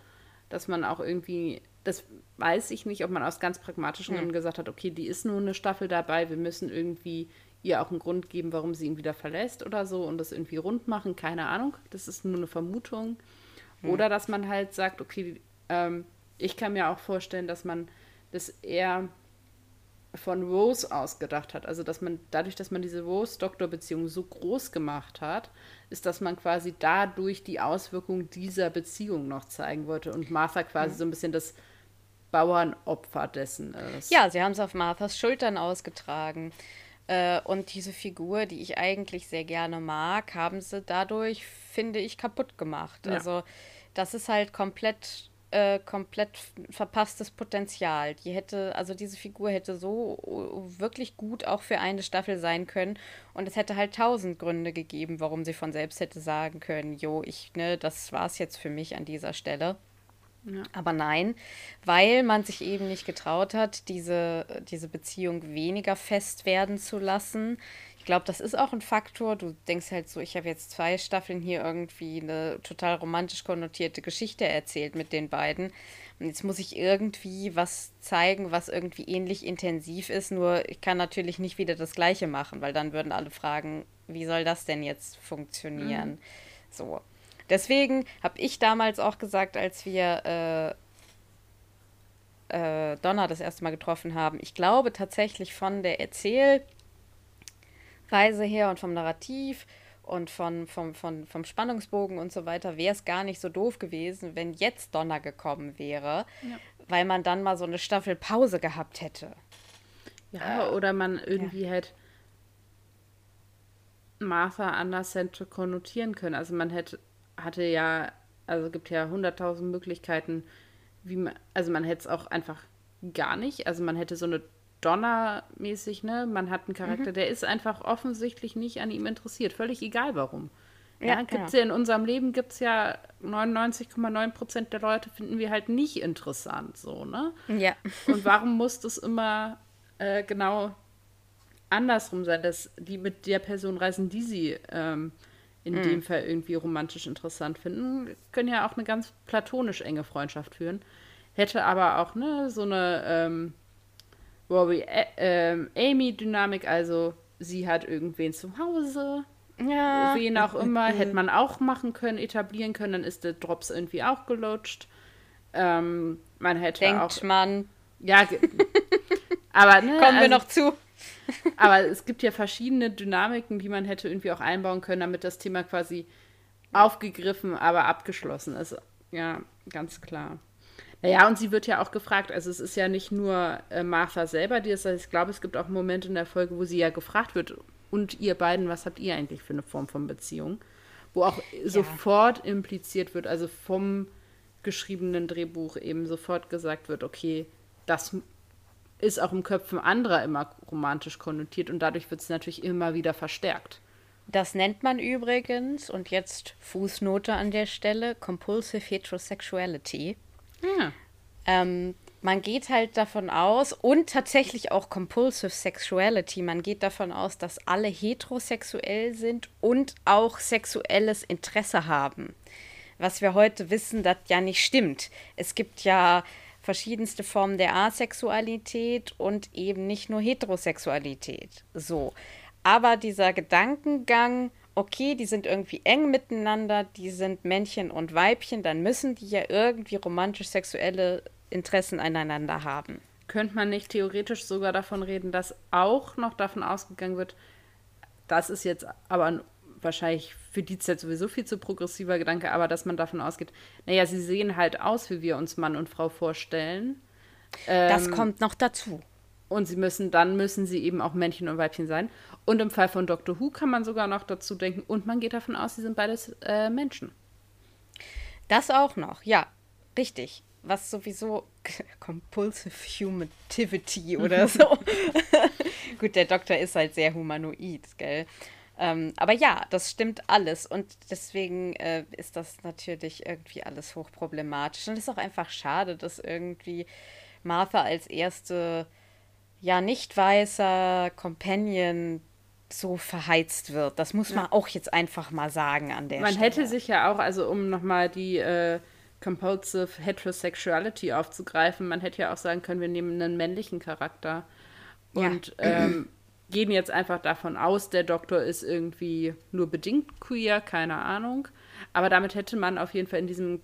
Dass man auch irgendwie, das weiß ich nicht, ob man aus ganz pragmatischen Gründen hm. gesagt hat, okay, die ist nur eine Staffel dabei, wir müssen irgendwie ihr auch einen Grund geben, warum sie ihn wieder verlässt oder so und das irgendwie rund machen, keine Ahnung. Das ist nur eine Vermutung. Hm. Oder dass man halt sagt, okay, ähm, ich kann mir auch vorstellen, dass man das eher von Rose ausgedacht hat. Also, dass man dadurch, dass man diese Rose-Doktor-Beziehung so groß gemacht hat, ist, dass man quasi dadurch die Auswirkungen dieser Beziehung noch zeigen wollte und Martha quasi mhm. so ein bisschen das Bauernopfer dessen ist. Ja, sie haben es auf Marthas Schultern ausgetragen. Äh, und diese Figur, die ich eigentlich sehr gerne mag, haben sie dadurch, finde ich, kaputt gemacht. Ja. Also das ist halt komplett, äh, komplett verpasstes Potenzial. Die hätte, also diese Figur hätte so wirklich gut auch für eine Staffel sein können. Und es hätte halt tausend Gründe gegeben, warum sie von selbst hätte sagen können, jo, ich, ne, das war's jetzt für mich an dieser Stelle. Ja. Aber nein, weil man sich eben nicht getraut hat, diese, diese Beziehung weniger fest werden zu lassen. Ich glaube, das ist auch ein Faktor. Du denkst halt so, ich habe jetzt zwei Staffeln hier irgendwie eine total romantisch konnotierte Geschichte erzählt mit den beiden. Und jetzt muss ich irgendwie was zeigen, was irgendwie ähnlich intensiv ist. Nur ich kann natürlich nicht wieder das Gleiche machen, weil dann würden alle fragen, wie soll das denn jetzt funktionieren? Mhm. So. Deswegen habe ich damals auch gesagt, als wir äh, äh, Donna das erste Mal getroffen haben. Ich glaube tatsächlich von der Erzählreise her und vom Narrativ und von, vom, von, vom Spannungsbogen und so weiter wäre es gar nicht so doof gewesen, wenn jetzt Donner gekommen wäre, ja. weil man dann mal so eine Staffel Pause gehabt hätte. Ja, äh, oder man irgendwie ja. halt Martha anders hätte konnotieren können. Also man hätte, hatte ja, also gibt ja hunderttausend Möglichkeiten, wie man, also man hätte es auch einfach gar nicht. Also man hätte so eine Donner-mäßig, ne? Man hat einen Charakter, mhm. der ist einfach offensichtlich nicht an ihm interessiert. Völlig egal warum. Ja, ja gibt's ja. ja in unserem Leben gibt es ja 99,9 Prozent der Leute finden wir halt nicht interessant, so, ne? Ja. Und warum muss das immer äh, genau andersrum sein, dass die mit der Person reisen, die sie ähm, in mhm. dem Fall irgendwie romantisch interessant finden, können ja auch eine ganz platonisch enge Freundschaft führen. Hätte aber auch ne, so eine ähm, Rory äh, Amy-Dynamik, also sie hat irgendwen zu Hause. Ja. Wen auch immer, hätte man auch machen können, etablieren können, dann ist der Drops irgendwie auch gelutscht. Ähm, man hätte Denkt auch. man. Ja, (laughs) aber ne, Kommen also, wir noch zu. Aber es gibt ja verschiedene Dynamiken, die man hätte irgendwie auch einbauen können, damit das Thema quasi aufgegriffen, aber abgeschlossen ist. Ja, ganz klar. Naja, und sie wird ja auch gefragt, also es ist ja nicht nur äh, Martha selber, die ist, also ich glaube, es gibt auch Momente in der Folge, wo sie ja gefragt wird, und ihr beiden, was habt ihr eigentlich für eine Form von Beziehung? Wo auch ja. sofort impliziert wird, also vom geschriebenen Drehbuch eben sofort gesagt wird, okay, das ist auch im Köpfen anderer immer romantisch konnotiert und dadurch wird es natürlich immer wieder verstärkt. Das nennt man übrigens, und jetzt Fußnote an der Stelle, Compulsive Heterosexuality. Ja. Ähm, man geht halt davon aus, und tatsächlich auch Compulsive Sexuality, man geht davon aus, dass alle heterosexuell sind und auch sexuelles Interesse haben. Was wir heute wissen, das ja nicht stimmt. Es gibt ja verschiedenste Formen der Asexualität und eben nicht nur Heterosexualität. So. Aber dieser Gedankengang, okay, die sind irgendwie eng miteinander, die sind Männchen und Weibchen, dann müssen die ja irgendwie romantisch-sexuelle Interessen aneinander haben. Könnte man nicht theoretisch sogar davon reden, dass auch noch davon ausgegangen wird, das ist jetzt aber ein wahrscheinlich für die Zeit sowieso viel zu progressiver Gedanke, aber dass man davon ausgeht, naja, sie sehen halt aus, wie wir uns Mann und Frau vorstellen. das ähm, kommt noch dazu. Und sie müssen, dann müssen sie eben auch Männchen und Weibchen sein. Und im Fall von Doctor Who kann man sogar noch dazu denken, und man geht davon aus, sie sind beides äh, Menschen. Das auch noch, ja, richtig. Was sowieso (laughs) Compulsive Humanity oder (laughs) so. (laughs) Gut, der Doktor ist halt sehr humanoid, gell? Ähm, aber ja, das stimmt alles und deswegen äh, ist das natürlich irgendwie alles hochproblematisch. Und es ist auch einfach schade, dass irgendwie Martha als erste, ja, nicht weißer Companion so verheizt wird. Das muss man ja. auch jetzt einfach mal sagen an der man Stelle. Man hätte sich ja auch, also um nochmal die äh, Compulsive Heterosexuality aufzugreifen, man hätte ja auch sagen können, wir nehmen einen männlichen Charakter. Und ja. ähm, gehen jetzt einfach davon aus, der Doktor ist irgendwie nur bedingt queer, keine Ahnung. Aber damit hätte man auf jeden Fall in diesem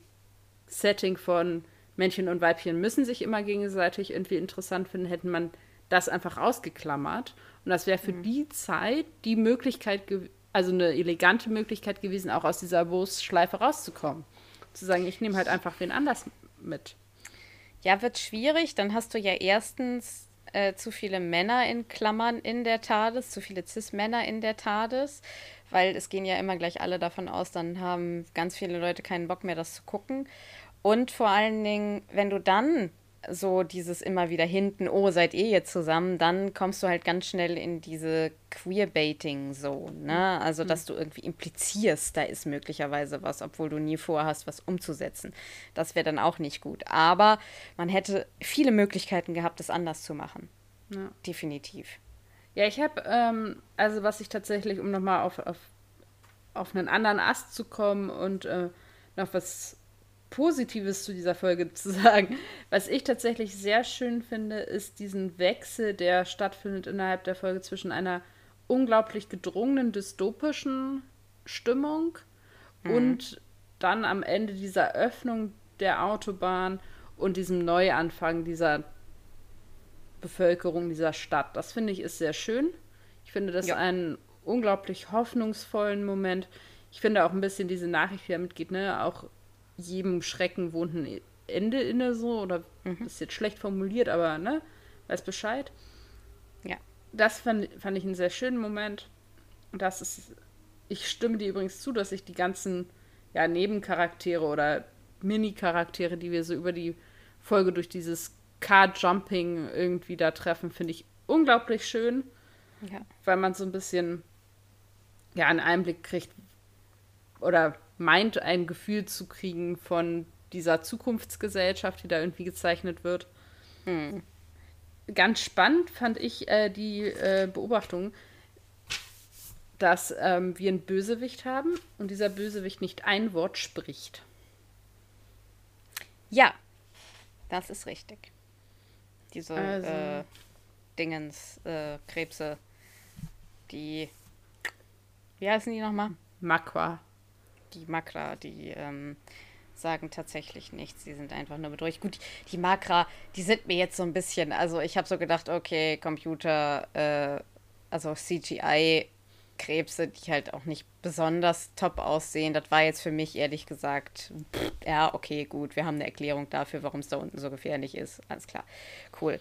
Setting von Männchen und Weibchen müssen sich immer gegenseitig irgendwie interessant finden, hätte man das einfach ausgeklammert. Und das wäre für mhm. die Zeit die Möglichkeit, also eine elegante Möglichkeit gewesen, auch aus dieser Wurstschleife rauszukommen. Zu sagen, ich nehme halt einfach wen anders mit. Ja, wird schwierig. Dann hast du ja erstens äh, zu viele Männer in Klammern in der TARDIS, zu viele Cis-Männer in der TARDIS, weil es gehen ja immer gleich alle davon aus, dann haben ganz viele Leute keinen Bock mehr, das zu gucken. Und vor allen Dingen, wenn du dann so dieses immer wieder hinten, oh, seid ihr jetzt zusammen, dann kommst du halt ganz schnell in diese Queerbaiting-Zone, ne? Also, mhm. dass du irgendwie implizierst, da ist möglicherweise was, obwohl du nie vorhast, was umzusetzen. Das wäre dann auch nicht gut. Aber man hätte viele Möglichkeiten gehabt, es anders zu machen. Ja. Definitiv. Ja, ich habe, ähm, also was ich tatsächlich, um nochmal auf, auf, auf einen anderen Ast zu kommen und äh, noch was Positives zu dieser Folge (laughs) zu sagen. Was ich tatsächlich sehr schön finde, ist diesen Wechsel, der stattfindet innerhalb der Folge zwischen einer unglaublich gedrungenen dystopischen Stimmung mhm. und dann am Ende dieser Öffnung der Autobahn und diesem Neuanfang dieser Bevölkerung dieser Stadt. Das finde ich ist sehr schön. Ich finde das ja. einen unglaublich hoffnungsvollen Moment. Ich finde auch ein bisschen diese Nachricht, die damit geht, ne, auch jedem Schrecken wohnt ein Ende inne so oder mhm. ist jetzt schlecht formuliert, aber ne, weiß Bescheid. Ja. Das fand, fand ich einen sehr schönen Moment. Und das ist, ich stimme dir übrigens zu, dass ich die ganzen ja, Nebencharaktere oder Mini-Charaktere, die wir so über die Folge durch dieses Car-Jumping irgendwie da treffen, finde ich unglaublich schön. Ja. Weil man so ein bisschen ja, einen Einblick kriegt oder meint, ein Gefühl zu kriegen von dieser Zukunftsgesellschaft, die da irgendwie gezeichnet wird. Hm. Ganz spannend fand ich äh, die äh, Beobachtung, dass ähm, wir einen Bösewicht haben und dieser Bösewicht nicht ein Wort spricht. Ja, das ist richtig. Diese also. äh, Dingens, äh, Krebse, die. Wie heißen die nochmal? Makra. Die Makra, die ähm, sagen tatsächlich nichts. Die sind einfach nur bedroht. Gut, die Makra, die sind mir jetzt so ein bisschen. Also, ich habe so gedacht, okay, Computer, äh, also CGI Krebse, die halt auch nicht besonders top aussehen. Das war jetzt für mich ehrlich gesagt, pff, ja, okay, gut, wir haben eine Erklärung dafür, warum es da unten so gefährlich ist. Alles klar. Cool.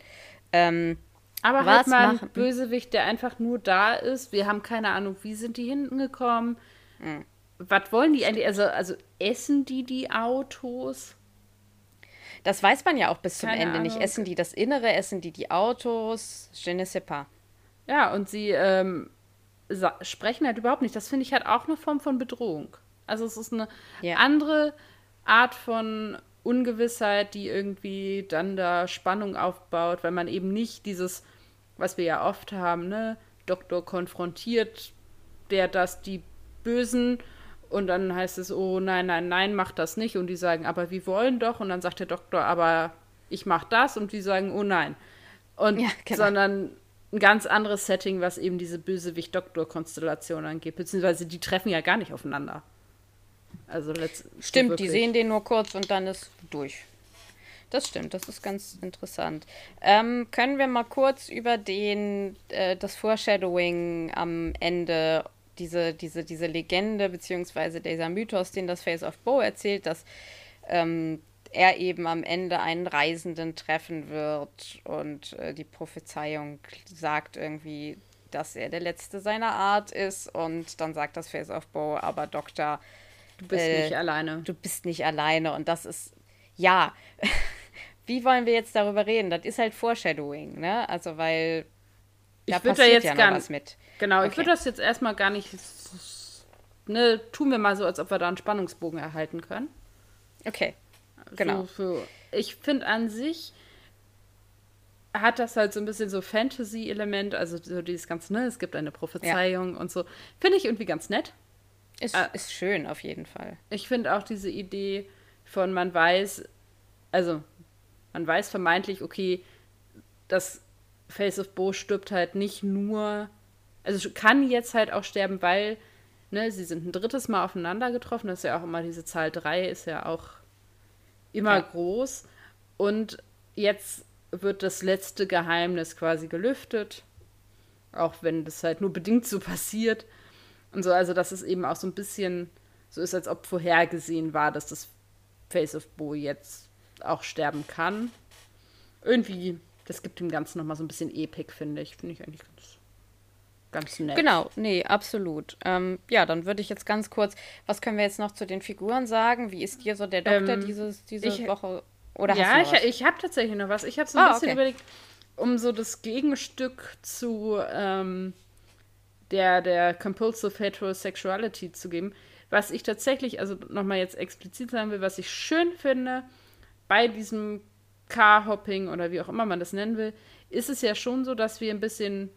Ähm, aber was halt mal ein Bösewicht, der einfach nur da ist. Wir haben keine Ahnung, wie sind die hinten gekommen? Mhm. Was wollen die eigentlich? Also, also essen die die Autos? Das weiß man ja auch bis zum keine Ende Ahnung. nicht. Essen die das Innere, essen die die Autos? Je ne sais pas. Ja, und sie ähm, sprechen halt überhaupt nicht. Das finde ich halt auch eine Form von Bedrohung. Also es ist eine ja. andere Art von Ungewissheit, die irgendwie dann da Spannung aufbaut, weil man eben nicht dieses, was wir ja oft haben, ne, Doktor konfrontiert, der das die Bösen und dann heißt es, oh nein, nein, nein, mach das nicht und die sagen, aber wir wollen doch und dann sagt der Doktor, aber ich mach das und die sagen, oh nein. Und ja, genau. sondern ein ganz anderes Setting, was eben diese Bösewicht-Doktor-Konstellation angeht. Beziehungsweise die treffen ja gar nicht aufeinander. Also Stimmt, die sehen den nur kurz und dann ist durch. Das stimmt, das ist ganz interessant. Ähm, können wir mal kurz über den, äh, das Foreshadowing am Ende, diese, diese, diese Legende, beziehungsweise dieser Mythos, den das Face of Bo erzählt, dass ähm, er eben am Ende einen Reisenden treffen wird und äh, die Prophezeiung sagt irgendwie, dass er der Letzte seiner Art ist und dann sagt das Face of Bo, aber Doktor, du bist äh, nicht alleine. Du bist nicht alleine und das ist, ja, (laughs) wie wollen wir jetzt darüber reden? Das ist halt Foreshadowing, ne? Also, weil da ich passiert da jetzt ja noch was mit. Genau, okay. ich würde das jetzt erstmal gar nicht, ne, tun wir mal so, als ob wir da einen Spannungsbogen erhalten können. Okay. Genau. So für, ich finde an sich hat das halt so ein bisschen so Fantasy-Element, also so dieses ganze, ne, es gibt eine Prophezeiung ja. und so. Finde ich irgendwie ganz nett. Ist, äh, ist schön, auf jeden Fall. Ich finde auch diese Idee von, man weiß, also man weiß vermeintlich, okay, das Face of Bo stirbt halt nicht nur, also kann jetzt halt auch sterben, weil, ne, sie sind ein drittes Mal aufeinander getroffen. Das ist ja auch immer diese Zahl 3, ist ja auch immer ja. groß. Und jetzt wird das letzte Geheimnis quasi gelüftet. Auch wenn das halt nur bedingt so passiert. Und so, also dass es eben auch so ein bisschen so ist, als ob vorhergesehen war, dass das Face of Bo jetzt auch sterben kann. Irgendwie, das gibt dem Ganzen nochmal so ein bisschen Epic, finde ich. Finde ich eigentlich ganz ganz nett. Genau, nee, absolut. Ähm, ja, dann würde ich jetzt ganz kurz, was können wir jetzt noch zu den Figuren sagen? Wie ist dir so der Doktor ähm, dieses, diese ich, Woche? Oder ja, ich, ich habe tatsächlich noch was. Ich habe so ein oh, bisschen okay. überlegt, um so das Gegenstück zu ähm, der, der Compulsive Heterosexuality zu geben. Was ich tatsächlich, also nochmal jetzt explizit sagen will, was ich schön finde bei diesem Car-Hopping oder wie auch immer man das nennen will, ist es ja schon so, dass wir ein bisschen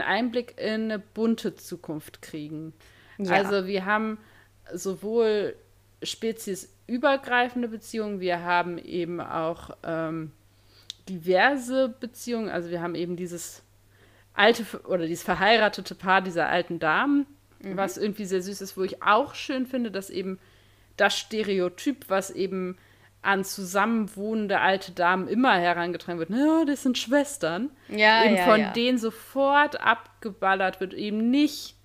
einen Einblick in eine bunte Zukunft kriegen. Ja. Also wir haben sowohl speziesübergreifende Beziehungen, wir haben eben auch ähm, diverse Beziehungen. Also wir haben eben dieses alte oder dieses verheiratete Paar dieser alten Damen, mhm. was irgendwie sehr süß ist, wo ich auch schön finde, dass eben das Stereotyp, was eben an zusammenwohnende alte Damen immer herangetragen wird, ja, das sind Schwestern, ja, eben ja, von ja. denen sofort abgeballert wird, eben nicht.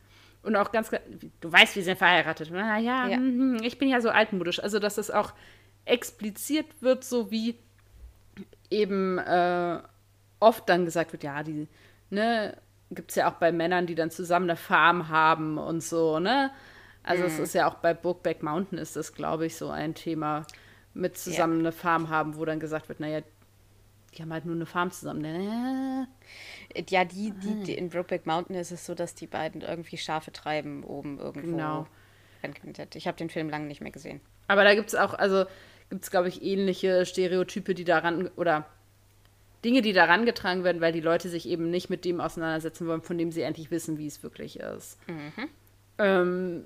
Und auch ganz klar, du weißt, wir sind verheiratet. Na ja, Ja. hm, hm, ich bin ja so altmodisch. Also, dass es auch expliziert wird, so wie eben äh, oft dann gesagt wird, ja, die, ne, gibt es ja auch bei Männern, die dann zusammen eine Farm haben und so, ne? Also Mhm. es ist ja auch bei Brokeback Mountain ist das, glaube ich, so ein Thema mit zusammen eine Farm haben, wo dann gesagt wird, naja, die haben halt nur eine Farm zusammen. Ne? Ja, die, die, die in Brokeback Mountain ist es so, dass die beiden irgendwie Schafe treiben oben irgendwo. Genau. Ich habe den Film lange nicht mehr gesehen. Aber da gibt es auch, also gibt es, glaube ich, ähnliche Stereotype, die daran, oder Dinge, die daran getragen werden, weil die Leute sich eben nicht mit dem auseinandersetzen wollen, von dem sie endlich wissen, wie es wirklich ist. Ähm,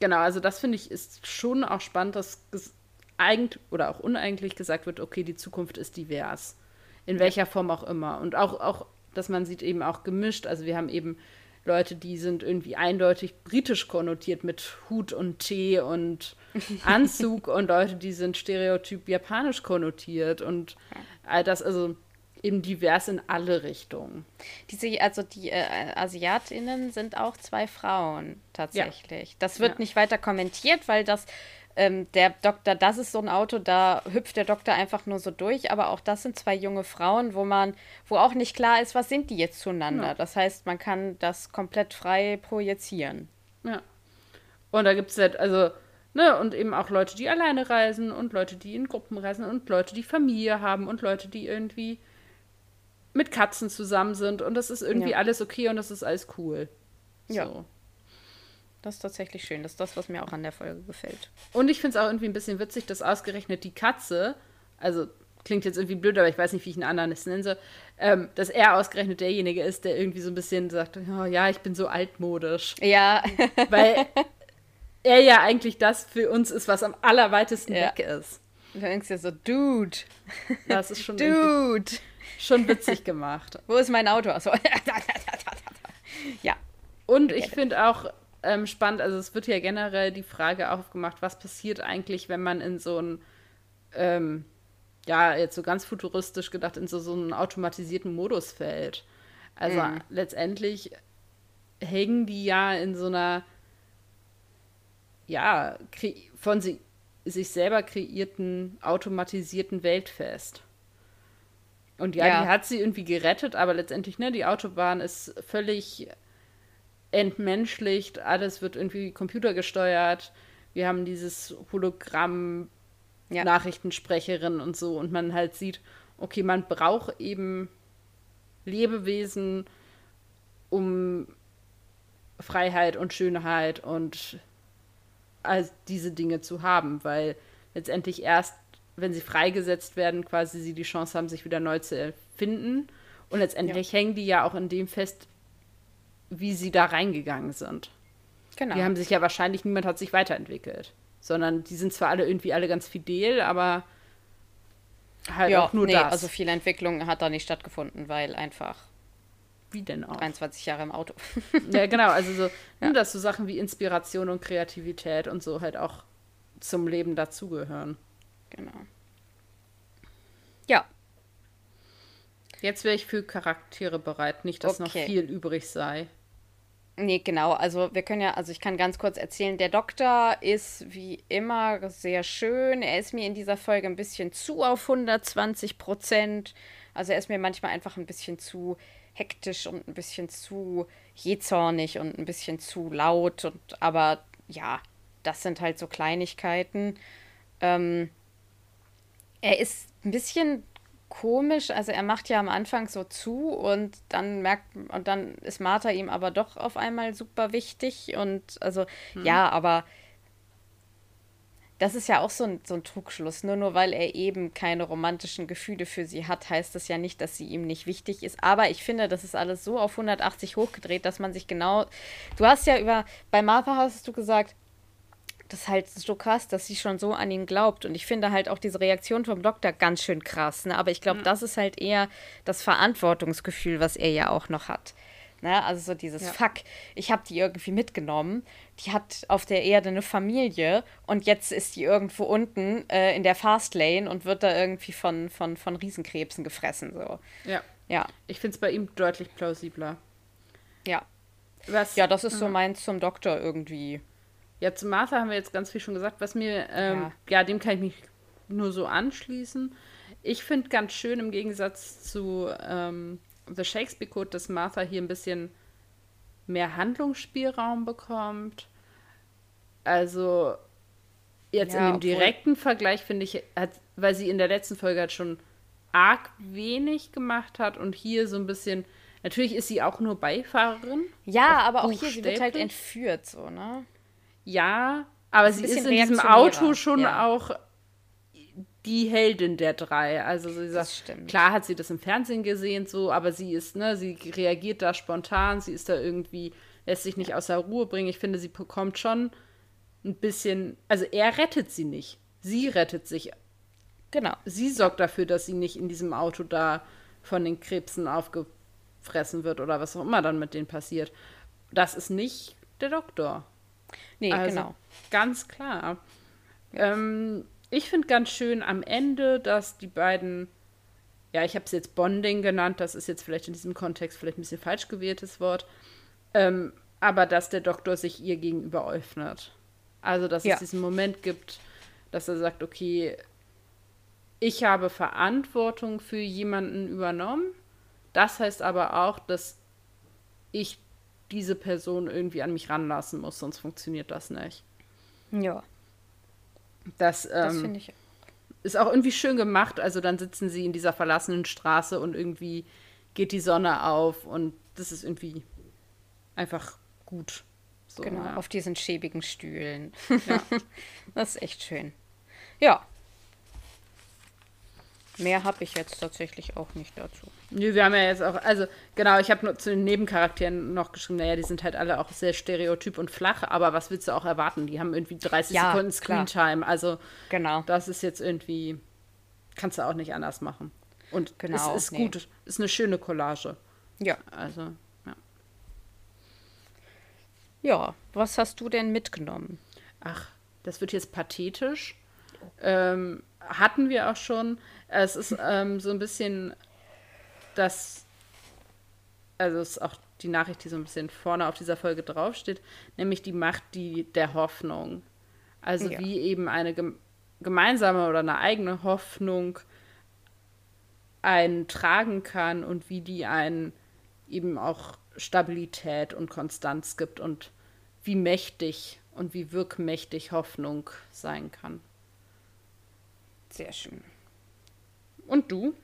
genau, also das finde ich ist schon auch spannend, dass eigentlich oder auch uneigentlich gesagt wird, okay, die Zukunft ist divers. In welcher Form auch immer. Und auch, auch, dass man sieht eben auch gemischt. Also wir haben eben Leute, die sind irgendwie eindeutig britisch konnotiert mit Hut und Tee und (laughs) Anzug und Leute, die sind stereotyp japanisch konnotiert und all das, also eben divers in alle Richtungen. Diese, also die äh, AsiatInnen sind auch zwei Frauen tatsächlich. Das wird Ja. nicht weiter kommentiert, weil das ähm, der Doktor, das ist so ein Auto, da hüpft der Doktor einfach nur so durch, aber auch das sind zwei junge Frauen, wo man, wo auch nicht klar ist, was sind die jetzt zueinander. Ja. Das heißt, man kann das komplett frei projizieren. Ja. Und da gibt es halt, also, ne, und eben auch Leute, die alleine reisen und Leute, die in Gruppen reisen und Leute, die Familie haben und Leute, die irgendwie mit Katzen zusammen sind und das ist irgendwie Ja. alles okay und das ist alles cool. Ja. Das ist tatsächlich schön. Das ist das, was mir auch an der Folge gefällt. Und ich finde es auch irgendwie ein bisschen witzig, dass ausgerechnet die Katze, also klingt jetzt irgendwie blöd, aber ich weiß nicht, wie ich einen anderen es nennen soll, ähm, dass er ausgerechnet derjenige ist, der irgendwie so ein bisschen sagt, oh, ja, ich bin so altmodisch. Ja, (laughs) Weil er ja eigentlich das für uns ist, was am allerweitesten Ja. weg ist. du denkst dir so, Dude, Das ist schon, (laughs) Dude, schon witzig gemacht. wo ist mein Auto? Achso. (laughs) ja. Und ich finde auch ähm, spannend, also es wird ja generell die Frage aufgemacht, was passiert eigentlich, wenn man in so einen, ähm, ja, jetzt so ganz futuristisch gedacht, in so, so einen automatisierten Modus fällt. Also Mhm. letztendlich hängen die ja in so einer, ja, von sie, sich selber kreierten, automatisierten Welt fest. Und ja, Ja. die hat sie irgendwie gerettet, aber letztendlich, ne, die Autobahn ist völlig entmenschlicht, alles wird irgendwie computergesteuert. Wir haben dieses Hologramm, Ja. Nachrichtensprecherin und so und man halt sieht, okay, man braucht eben Lebewesen, um Freiheit und Schönheit und all diese Dinge zu haben, weil letztendlich erst, wenn sie freigesetzt werden, quasi sie die Chance haben, sich wieder neu zu erfinden. Und letztendlich hängen die ja auch in dem fest, wie sie da reingegangen sind. Genau. Die haben sich ja wahrscheinlich, niemand hat sich weiterentwickelt. Sondern die sind zwar alle irgendwie alle ganz fidel, aber halt ja, auch nur nee, das. also viel Entwicklung hat da nicht stattgefunden, weil einfach Wie denn auch? 23 Jahre im Auto. (laughs) Ja, genau. Also so, (laughs) ja. dass so Sachen wie Inspiration und Kreativität und so halt auch zum Leben dazugehören. genau. Ja, Jetzt wäre ich für Charaktere bereit, nicht, dass noch Okay. viel übrig sei. Nee, genau. Also wir können ja, also ich kann ganz kurz erzählen, der Doktor ist wie immer sehr schön. Er ist mir in dieser Folge ein bisschen zu auf 120 Prozent. Also er ist mir manchmal einfach ein bisschen zu hektisch und ein bisschen zu jähzornig und ein bisschen zu laut. Und aber ja, das sind halt so Kleinigkeiten. Ähm, er ist ein bisschen komisch, also er macht ja am Anfang so zu und dann merkt und dann ist Martha ihm aber doch auf einmal super wichtig und also ja, aber das ist ja auch so ein, so ein Trugschluss. Nur nur weil er eben keine romantischen Gefühle für sie hat, heißt das ja nicht, dass sie ihm nicht wichtig ist. Aber ich finde, das ist alles so auf 180 hochgedreht, dass man sich genau. Du hast ja über. Bei Martha hast du gesagt, das ist halt so krass, dass sie schon so an ihn glaubt. Und ich finde halt auch diese Reaktion vom Doktor ganz schön krass. Ne? Aber ich glaube, das ist halt eher das Verantwortungsgefühl, was er ja auch noch hat. Ne? Also so dieses ja. Fuck, ich habe die irgendwie mitgenommen. Die hat auf der Erde eine Familie und jetzt ist die irgendwo unten äh, in der Fastlane und wird da irgendwie von, von, von Riesenkrebsen gefressen. So. Ja. Ja. Ich finde es bei ihm deutlich plausibler. Ja. Was, ja, das ist so meins zum Doktor irgendwie. Ja, zu Martha haben wir jetzt ganz viel schon gesagt. Was mir, ähm, ja. ja, dem kann ich mich nur so anschließen. Ich finde ganz schön im Gegensatz zu ähm, The Shakespeare Code, dass Martha hier ein bisschen mehr Handlungsspielraum bekommt. Also jetzt ja, in dem direkten Vergleich finde ich, hat, weil sie in der letzten Folge halt schon arg wenig gemacht hat und hier so ein bisschen. Natürlich ist sie auch nur Beifahrerin. Ja, aber auch hier, sie wird halt entführt, so, ne? Ja, aber sie ist in diesem Auto schon ja. auch die Heldin der drei. Also sie sagt, klar hat sie das im Fernsehen gesehen, so, aber sie ist, ne, sie reagiert da spontan, sie ist da irgendwie, lässt sich nicht außer Ruhe bringen. Ich finde, sie bekommt schon ein bisschen, also er rettet sie nicht. Sie rettet sich. Genau. Sie sorgt dafür, dass sie nicht in diesem Auto da von den Krebsen aufgefressen wird oder was auch immer dann mit denen passiert. Das ist nicht der Doktor. Nee, also, genau. Ganz klar. Ähm, ich finde ganz schön am Ende, dass die beiden, ja, ich habe es jetzt Bonding genannt, das ist jetzt vielleicht in diesem Kontext vielleicht ein bisschen falsch gewähltes Wort, ähm, aber dass der Doktor sich ihr gegenüber öffnet. Also, dass ja. es diesen Moment gibt, dass er sagt, okay, ich habe Verantwortung für jemanden übernommen. Das heißt aber auch, dass ich diese Person irgendwie an mich ranlassen muss, sonst funktioniert das nicht. Ja. Das, ähm, das finde ich. Ist auch irgendwie schön gemacht. Also dann sitzen sie in dieser verlassenen Straße und irgendwie geht die Sonne auf und das ist irgendwie einfach gut. So, genau, ja. auf diesen schäbigen Stühlen. Ja. (laughs) das ist echt schön. Ja, Mehr habe ich jetzt tatsächlich auch nicht dazu. Nö, wir haben ja jetzt auch, also genau, ich habe nur zu den Nebencharakteren noch geschrieben, naja, die sind halt alle auch sehr stereotyp und flach, aber was willst du auch erwarten? Die haben irgendwie 30 ja, Sekunden Screentime, also genau. das ist jetzt irgendwie, kannst du auch nicht anders machen. Und genau, es ist nee. gut, ist eine schöne Collage. Ja. Also, ja. Ja, was hast du denn mitgenommen? Ach, das wird jetzt pathetisch. Ähm, hatten wir auch schon. Es ist ähm, so ein bisschen das, also es ist auch die Nachricht, die so ein bisschen vorne auf dieser Folge draufsteht, nämlich die Macht die, der Hoffnung. Also ja. wie eben eine gem gemeinsame oder eine eigene Hoffnung einen tragen kann und wie die einen eben auch Stabilität und Konstanz gibt und wie mächtig und wie wirkmächtig Hoffnung sein kann. Sehr schön. Und du?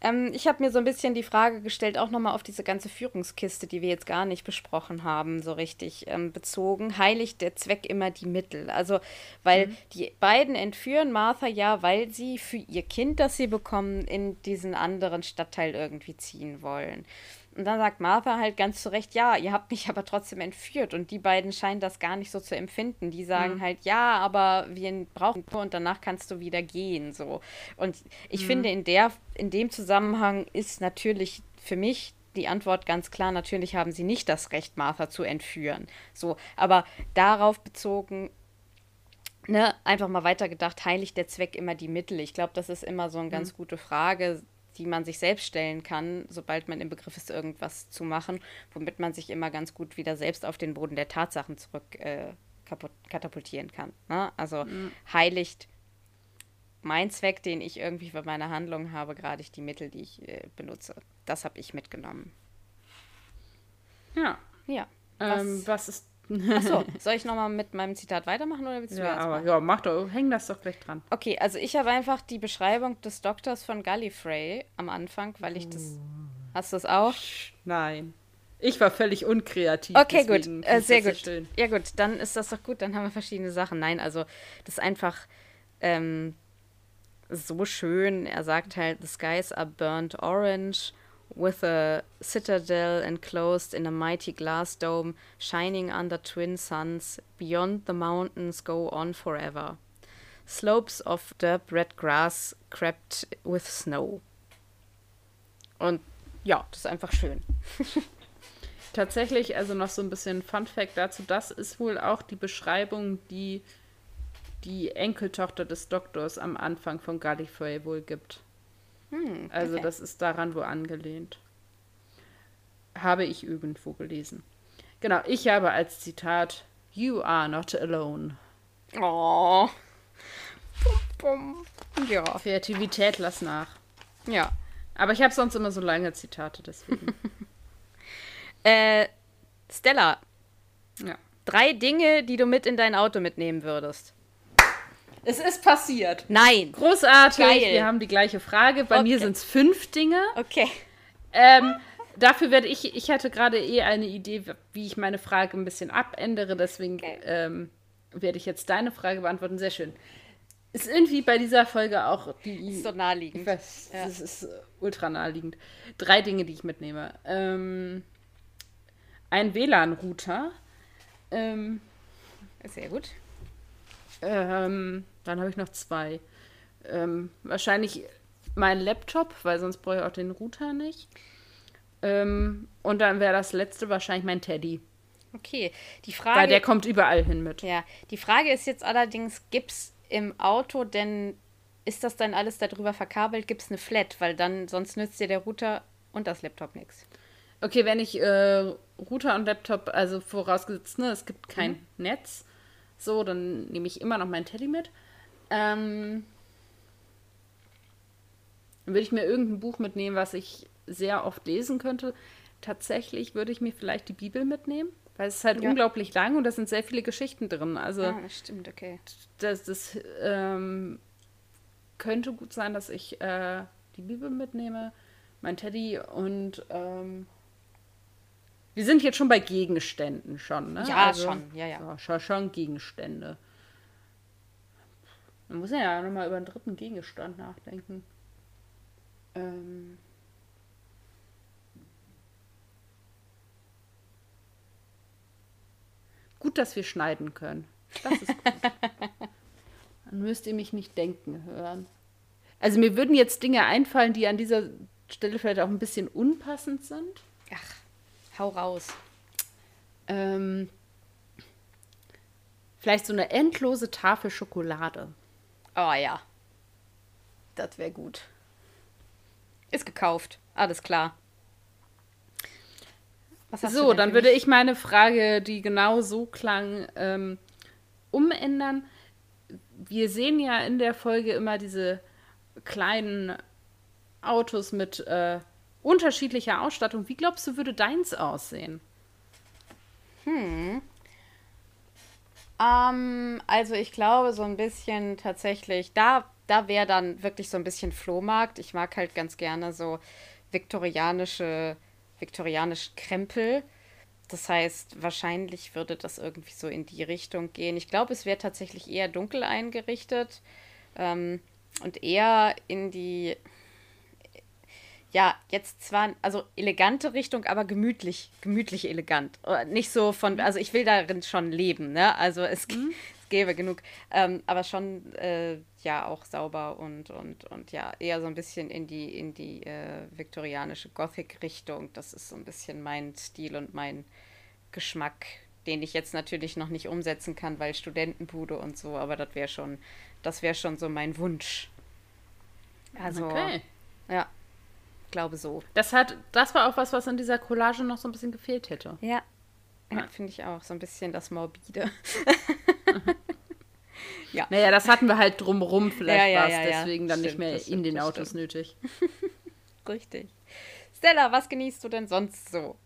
Ähm, ich habe mir so ein bisschen die Frage gestellt, auch nochmal auf diese ganze Führungskiste, die wir jetzt gar nicht besprochen haben, so richtig ähm, bezogen. Heiligt der Zweck immer die Mittel? Also, weil mhm. die beiden entführen Martha ja, weil sie für ihr Kind, das sie bekommen, in diesen anderen Stadtteil irgendwie ziehen wollen. Und dann sagt Martha halt ganz zu Recht, ja, ihr habt mich aber trotzdem entführt. Und die beiden scheinen das gar nicht so zu empfinden. Die sagen mhm. halt, ja, aber wir brauchen und danach kannst du wieder gehen. So. Und ich mhm. finde, in, der, in dem Zusammenhang ist natürlich für mich die Antwort ganz klar, natürlich haben sie nicht das Recht, Martha zu entführen. So, aber darauf bezogen, ne, einfach mal weitergedacht, heiligt der Zweck immer die Mittel? Ich glaube, das ist immer so eine ganz mhm. gute Frage, die man sich selbst stellen kann, sobald man im Begriff ist, irgendwas zu machen, womit man sich immer ganz gut wieder selbst auf den Boden der Tatsachen zurück äh, katapultieren kann. Ne? Also mhm. heiligt mein Zweck, den ich irgendwie für meine Handlung habe, gerade die Mittel, die ich äh, benutze. Das habe ich mitgenommen. Ja. Ja. Ähm, was, was ist Achso, (laughs) soll ich nochmal mit meinem Zitat weitermachen oder willst du ja, aber, Ja, mach doch, häng das doch gleich dran. Okay, also ich habe einfach die Beschreibung des Doktors von Gallifrey am Anfang, weil ich das. Hast du das auch? Nein. Ich war völlig unkreativ. Okay, gut. Äh, sehr gut. So ja, gut, dann ist das doch gut. Dann haben wir verschiedene Sachen. Nein, also das ist einfach ähm, so schön. Er sagt halt: The skies are burnt orange with a citadel enclosed in a mighty glass dome, shining under twin suns, beyond the mountains go on forever. Slopes of derp red grass crept with snow. Und ja, das ist einfach schön. (laughs) Tatsächlich, also noch so ein bisschen Fun Fact dazu, das ist wohl auch die Beschreibung, die die Enkeltochter des Doktors am Anfang von Gallifrey wohl gibt. Hm, Also okay. das ist daran wohl angelehnt. Habe ich irgendwo gelesen. Genau, ich habe als Zitat You are not alone. Oh. Bum, bum. Ja. Kreativität lass nach. Ja. Aber ich habe sonst immer so lange Zitate, deswegen. (laughs) Äh, Stella, ja. drei Dinge, die du mit in dein Auto mitnehmen würdest. Es ist passiert. Nein. Großartig. Geil. Wir haben die gleiche Frage. Bei mir Okay. sind es fünf Dinge. Okay. Ähm, dafür werde ich, ich hatte gerade eh eine Idee, wie ich meine Frage ein bisschen abändere, deswegen Okay. ähm, werde ich jetzt deine Frage beantworten. Sehr schön. Ist irgendwie bei dieser Folge auch die. So ich naheliegend. weiß, Ja. das ist äh, ultra naheliegend. Drei Dinge, die ich mitnehme. Ähm, ein WLAN-Router. Ähm, Sehr gut. Ähm, dann habe ich noch zwei. Ähm, wahrscheinlich mein Laptop, weil sonst brauche ich auch den Router nicht. Ähm, und dann wäre das letzte wahrscheinlich mein Teddy. Okay. Die Weil Frage. der kommt überall hin mit. ja. Die Frage ist jetzt allerdings, gibt's im Auto denn, ist das dann alles darüber verkabelt? Gibt's eine Flat? Weil dann, sonst nützt dir der Router und das Laptop nichts. Okay, wenn ich äh, Router und Laptop, also vorausgesetzt, ne, es gibt kein Netz, so, dann nehme ich immer noch meinen Teddy mit. Ähm, dann würde ich mir irgendein Buch mitnehmen, was ich sehr oft lesen könnte. Tatsächlich würde ich mir vielleicht die Bibel mitnehmen, weil es ist halt Ja. unglaublich lang und da sind sehr viele Geschichten drin. Also Ah, das stimmt, okay. das, das ähm, könnte gut sein, dass ich äh, die Bibel mitnehme, mein Teddy und ähm, wir sind jetzt schon bei Gegenständen schon, ne? Ja, schon, ja, ja. Ja, schon, schon Gegenstände. Man muss ja nochmal über einen dritten Gegenstand nachdenken. Ähm. Gut, dass wir schneiden können. Das ist gut. (laughs) Dann müsst ihr mich nicht denken hören. Also mir würden jetzt Dinge einfallen, die an dieser Stelle vielleicht auch ein bisschen unpassend sind. Hau raus. Ähm, vielleicht so eine endlose Tafel Schokolade. Oh ja. Das wäre gut. Ist gekauft. Alles klar. So, dann würde ich meine Frage, die genau so klang, ähm, umändern. Wir sehen ja in der Folge immer diese kleinen Autos mit äh, unterschiedlicher Ausstattung. Wie glaubst du, würde deins aussehen? Ähm, also ich glaube so ein bisschen tatsächlich, da, da wäre dann wirklich so ein bisschen Flohmarkt. Ich mag halt ganz gerne so viktorianische, viktorianische Krempel. Das heißt, wahrscheinlich würde das irgendwie so in die Richtung gehen. Ich glaube, es wäre tatsächlich eher dunkel eingerichtet ähm, und eher in die, ja, jetzt zwar, also elegante Richtung, aber gemütlich, gemütlich elegant. Nicht so von, also ich will darin schon leben, ne? Also es, g- (laughs) es gäbe genug, ähm, aber schon, äh, ja, auch sauber und, und, und ja, eher so ein bisschen in die, in die äh, viktorianische Gothic-Richtung. Das ist so ein bisschen mein Stil und mein Geschmack, den ich jetzt natürlich noch nicht umsetzen kann, weil Studentenbude und so, aber das wäre schon, das wäre schon so mein Wunsch. Also, Okay. ja, glaube so. Das hat, das war auch was, was in dieser Collage noch so ein bisschen gefehlt hätte. Ja. Ja, Ja. finde ich auch. So ein bisschen das Morbide. (laughs) Naja, das hatten wir halt drumrum, vielleicht Ja, ja, war es ja, ja. deswegen dann nicht Stimmt, mehr das in stimmt, den Autos stimmt. nötig. (laughs) Richtig. Stella, was genießt du denn sonst so?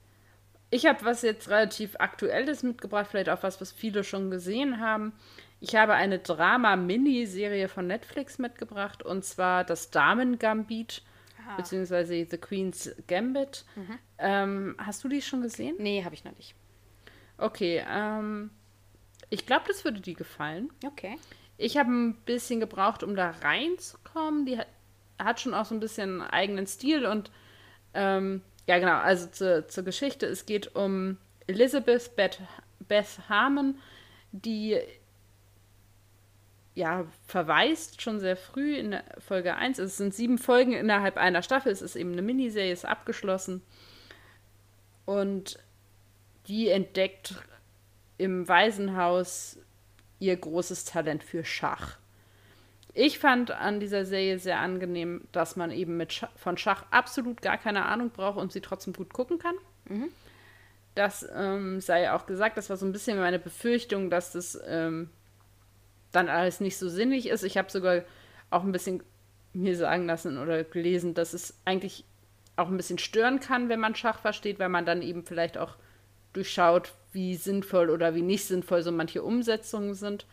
Ich habe was jetzt relativ Aktuelles mitgebracht, vielleicht auch was, was viele schon gesehen haben. Ich habe eine Drama-Miniserie von Netflix mitgebracht und zwar das Damen-Gambit, beziehungsweise The Queen's Gambit. Ähm, hast du die schon gesehen? Nee, habe ich noch nicht. Okay, ähm, ich glaube, das würde dir gefallen. Okay. Ich habe ein bisschen gebraucht, um da reinzukommen. Die hat, hat schon auch so ein bisschen einen eigenen Stil und ähm, ja, genau, also zur, zur Geschichte. Es geht um Elizabeth Beth, Beth Harmon, die ja verweist schon sehr früh in der Folge 1. Es sind sieben Folgen innerhalb einer Staffel. Es ist eben eine Miniserie, ist abgeschlossen. Und die entdeckt im Waisenhaus ihr großes Talent für Schach. Ich fand an dieser Serie sehr angenehm, dass man eben mit Schach, von Schach absolut gar keine Ahnung braucht und sie trotzdem gut gucken kann. Mhm. Das ähm, sei auch gesagt, das war so ein bisschen meine Befürchtung, dass das ähm, dann alles nicht so sinnig ist. Ich habe sogar auch ein bisschen mir sagen lassen oder gelesen, dass es eigentlich auch ein bisschen stören kann, wenn man Schach versteht, weil man dann eben vielleicht auch durchschaut, wie sinnvoll oder wie nicht sinnvoll so manche Umsetzungen sind.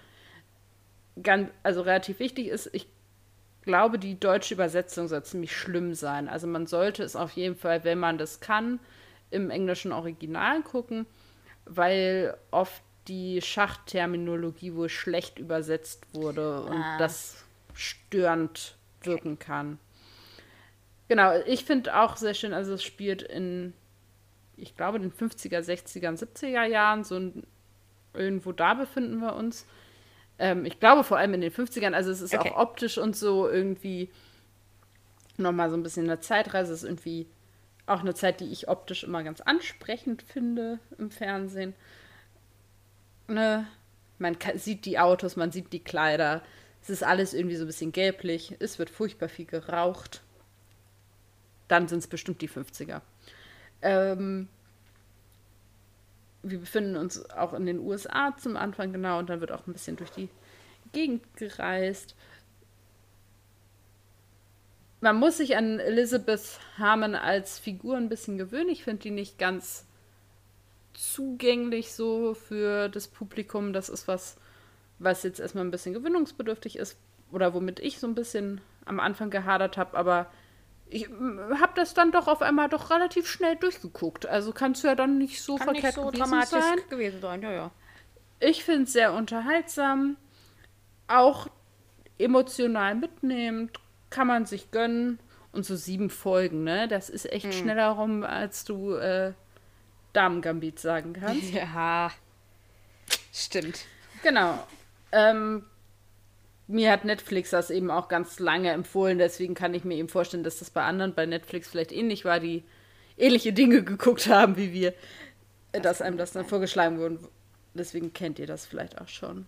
Ganz, also relativ wichtig ist, ich glaube, die deutsche Übersetzung soll ziemlich schlimm sein. Also man sollte es auf jeden Fall, wenn man das kann, im englischen Original gucken, weil oft die Schachterminologie wohl schlecht übersetzt wurde und ah. das störend wirken kann. Genau, ich finde auch sehr schön, also es spielt in, ich glaube, den 50er, 60er und 70er Jahren, so ein, irgendwo da befinden wir uns. Ähm, ich glaube vor allem in den 50ern, also es ist okay. auch optisch und so irgendwie nochmal so ein bisschen eine Zeitreise, es ist irgendwie auch eine Zeit, die ich optisch immer ganz ansprechend finde im Fernsehen. Ne? Man kann, sieht die Autos, man sieht die Kleider. Es ist alles irgendwie so ein bisschen gelblich. Es wird furchtbar viel geraucht. Dann sind es bestimmt die 50er. Ähm, wir befinden uns auch in den USA zum Anfang, genau, und dann wird auch ein bisschen durch die Gegend gereist man muss sich an Elizabeth Harmon als Figur ein bisschen gewöhnen. Ich finde die nicht ganz zugänglich so für das Publikum. Das ist was, was jetzt erstmal ein bisschen gewöhnungsbedürftig ist oder womit ich so ein bisschen am Anfang gehadert habe, aber ich habe das dann doch auf einmal doch relativ schnell durchgeguckt. Also kann es ja dann nicht so Kann verkehrt nicht so gewesen dramatisch sein. gewesen sein. Ja, ja. Ich finde es sehr unterhaltsam, auch emotional mitnehmend, kann man sich gönnen. Und so sieben Folgen, ne? Das ist echt hm. schneller rum, als du äh, Damen-Gambit sagen kannst. Ja, stimmt. Genau. Ähm, mir hat Netflix das eben auch ganz lange empfohlen, deswegen kann ich mir eben vorstellen, dass das bei anderen bei Netflix vielleicht ähnlich war, die ähnliche Dinge (laughs) geguckt haben wie wir, das dass einem das dann vorgeschlagen wurde. Deswegen kennt ihr das vielleicht auch schon.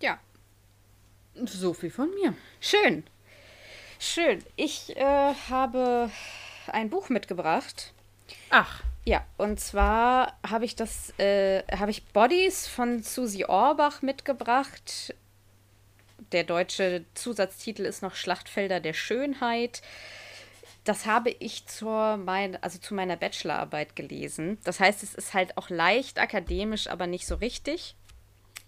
Ja, so viel von mir. Schön. Schön. Ich äh, habe ein Buch mitgebracht. Ach. Ja, und zwar habe ich das, äh, habe ich Bodies von Susi Orbach mitgebracht. Der deutsche Zusatztitel ist noch Schlachtfelder der Schönheit. Das habe ich zur mein, also zu meiner Bachelorarbeit gelesen. Das heißt, es ist halt auch leicht akademisch, aber nicht so richtig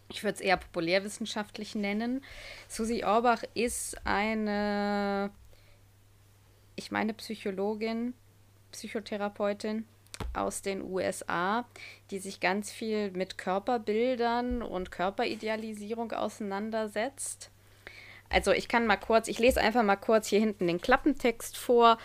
ich würde es eher populärwissenschaftlich nennen. Susi Orbach ist eine, ich meine, Psychologin, Psychotherapeutin aus den USA, die sich ganz viel mit Körperbildern und Körperidealisierung auseinandersetzt. Also ich kann mal kurz, ich lese einfach mal kurz hier hinten den Klappentext vor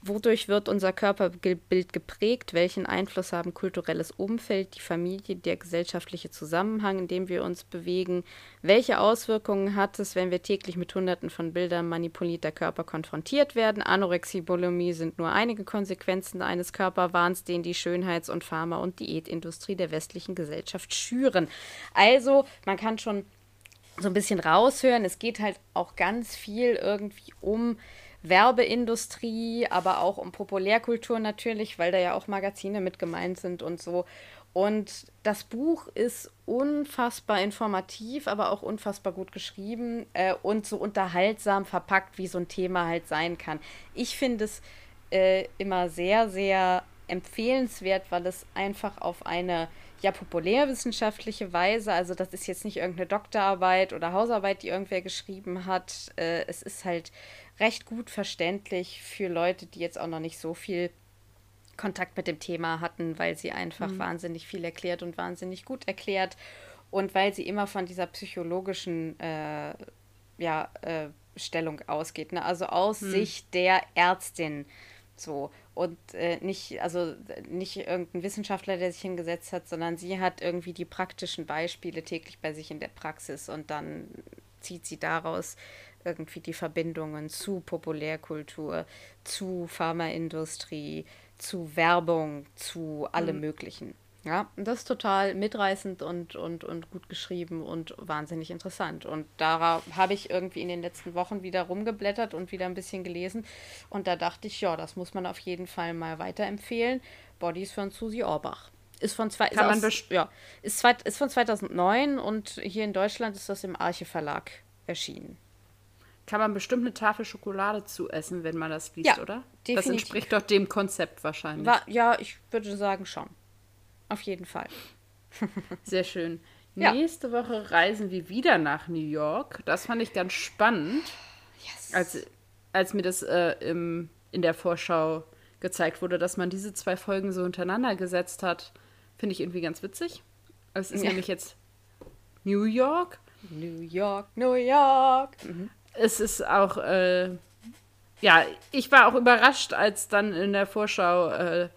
Wodurch wird unser Körperbild geprägt? Welchen Einfluss haben kulturelles Umfeld, die Familie, der gesellschaftliche Zusammenhang, in dem wir uns bewegen? Welche Auswirkungen hat es, wenn wir täglich mit Hunderten von Bildern manipulierter Körper konfrontiert werden? Anorexie, Bulimie sind nur einige Konsequenzen eines Körperwahns, den die Schönheits- und Pharma- und Diätindustrie der westlichen Gesellschaft schüren. Also, man kann schon so ein bisschen raushören, es geht halt auch ganz viel irgendwie um Werbeindustrie, aber auch um Populärkultur natürlich, weil da ja auch Magazine mit gemeint sind und so. Und das Buch ist unfassbar informativ, aber auch unfassbar gut geschrieben äh, und so unterhaltsam verpackt, wie so ein Thema halt sein kann. Ich finde es äh, immer sehr, sehr empfehlenswert, weil es einfach auf eine ja populärwissenschaftliche Weise, also das ist jetzt nicht irgendeine Doktorarbeit oder Hausarbeit, die irgendwer geschrieben hat. Äh, es ist halt recht gut verständlich für Leute, die jetzt auch noch nicht so viel Kontakt mit dem Thema hatten, weil sie einfach mhm. wahnsinnig viel erklärt und wahnsinnig gut erklärt und weil sie immer von dieser psychologischen äh, ja, äh, Stellung ausgeht, ne? also aus mhm. Sicht der Ärztin so und äh, nicht also nicht irgendein Wissenschaftler, der sich hingesetzt hat, sondern sie hat irgendwie die praktischen Beispiele täglich bei sich in der Praxis und dann zieht sie daraus irgendwie die Verbindungen zu Populärkultur, zu Pharmaindustrie, zu Werbung, zu allem mhm. Möglichen. Ja, und das ist total mitreißend und, und, und gut geschrieben und wahnsinnig interessant. Und da habe ich irgendwie in den letzten Wochen wieder rumgeblättert und wieder ein bisschen gelesen. Und da dachte ich, ja, das muss man auf jeden Fall mal weiterempfehlen. Bodies von Susi Orbach. Ist von, zwei, ist, aus, ja, ist, zwei, ist von 2009 und hier in Deutschland ist das im Arche Verlag erschienen. Kann man bestimmt eine Tafel Schokolade zu essen, wenn man das liest, ja, oder? Definitiv. Das entspricht doch dem Konzept wahrscheinlich. War, ja, ich würde sagen schon. Auf jeden Fall. (laughs) Sehr schön. Ja. Nächste Woche reisen wir wieder nach New York. Das fand ich ganz spannend. Yes. Als, als mir das äh, im, in der Vorschau gezeigt wurde, dass man diese zwei Folgen so hintereinander gesetzt hat, finde ich irgendwie ganz witzig. Es ist ja. nämlich jetzt New York. New York, New York. Mhm. Es ist auch, äh, ja, ich war auch überrascht, als dann in der Vorschau äh,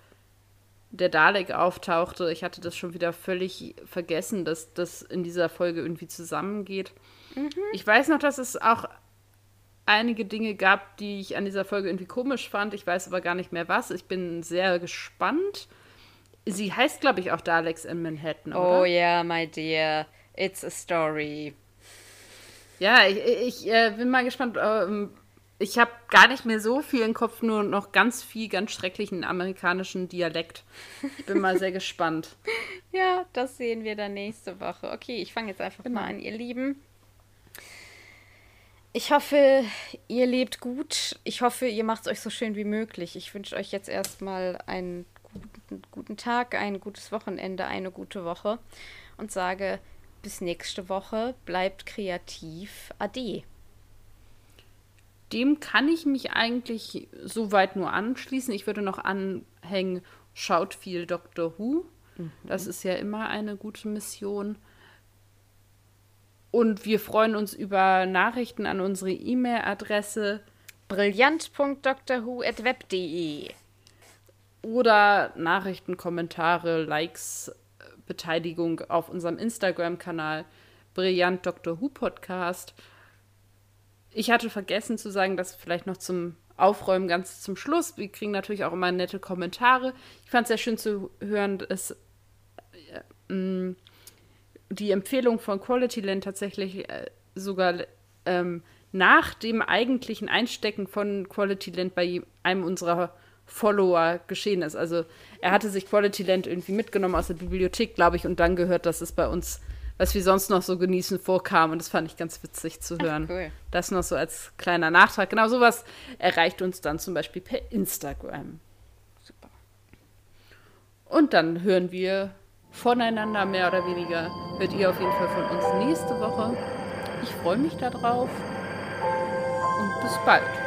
der Dalek auftauchte. Ich hatte das schon wieder völlig vergessen, dass das in dieser Folge irgendwie zusammengeht. Mhm. Ich weiß noch, dass es auch einige Dinge gab, die ich an dieser Folge irgendwie komisch fand. Ich weiß aber gar nicht mehr was. Ich bin sehr gespannt. Sie heißt, glaube ich, auch Daleks in Manhattan, oder? Oh yeah, my dear. It's a story. Ja, ich, ich äh, bin mal gespannt. Ähm, ich habe gar nicht mehr so viel im Kopf, nur noch ganz viel, ganz schrecklichen amerikanischen Dialekt. Ich bin mal sehr (laughs) gespannt. Ja, das sehen wir dann nächste Woche. Okay, ich fange jetzt einfach genau. mal an, ihr Lieben. Ich hoffe, ihr lebt gut. Ich hoffe, ihr macht es euch so schön wie möglich. Ich wünsche euch jetzt erstmal einen guten, guten Tag, ein gutes Wochenende, eine gute Woche und sage bis nächste Woche. Bleibt kreativ. Ade. Dem kann ich mich eigentlich soweit nur anschließen. Ich würde noch anhängen, schaut viel Doctor Who. Mhm. Das ist ja immer eine gute Mission. Und wir freuen uns über Nachrichten an unsere E-Mail-Adresse brillant.drwho.web.de oder Nachrichten, Kommentare, Likes, Beteiligung auf unserem Instagram-Kanal Brillant Dr. Who Podcast. Ich hatte vergessen zu sagen, dass vielleicht noch zum Aufräumen ganz zum Schluss. Wir kriegen natürlich auch immer nette Kommentare. Ich fand es sehr schön zu hören, dass äh, mm, die Empfehlung von Quality Land tatsächlich äh, sogar ähm, nach dem eigentlichen Einstecken von Quality Land bei einem unserer Follower geschehen ist. Also er hatte sich Quality Land irgendwie mitgenommen aus der Bibliothek, glaube ich, und dann gehört, dass es bei uns, was wir sonst noch so genießen, vorkam. Und das fand ich ganz witzig zu hören. Ach, cool. Das noch so als kleiner Nachtrag. Genau sowas erreicht uns dann zum Beispiel per Instagram. Super. Und dann hören wir voneinander, mehr oder weniger, hört ihr auf jeden Fall von uns nächste Woche. Ich freue mich darauf und bis bald.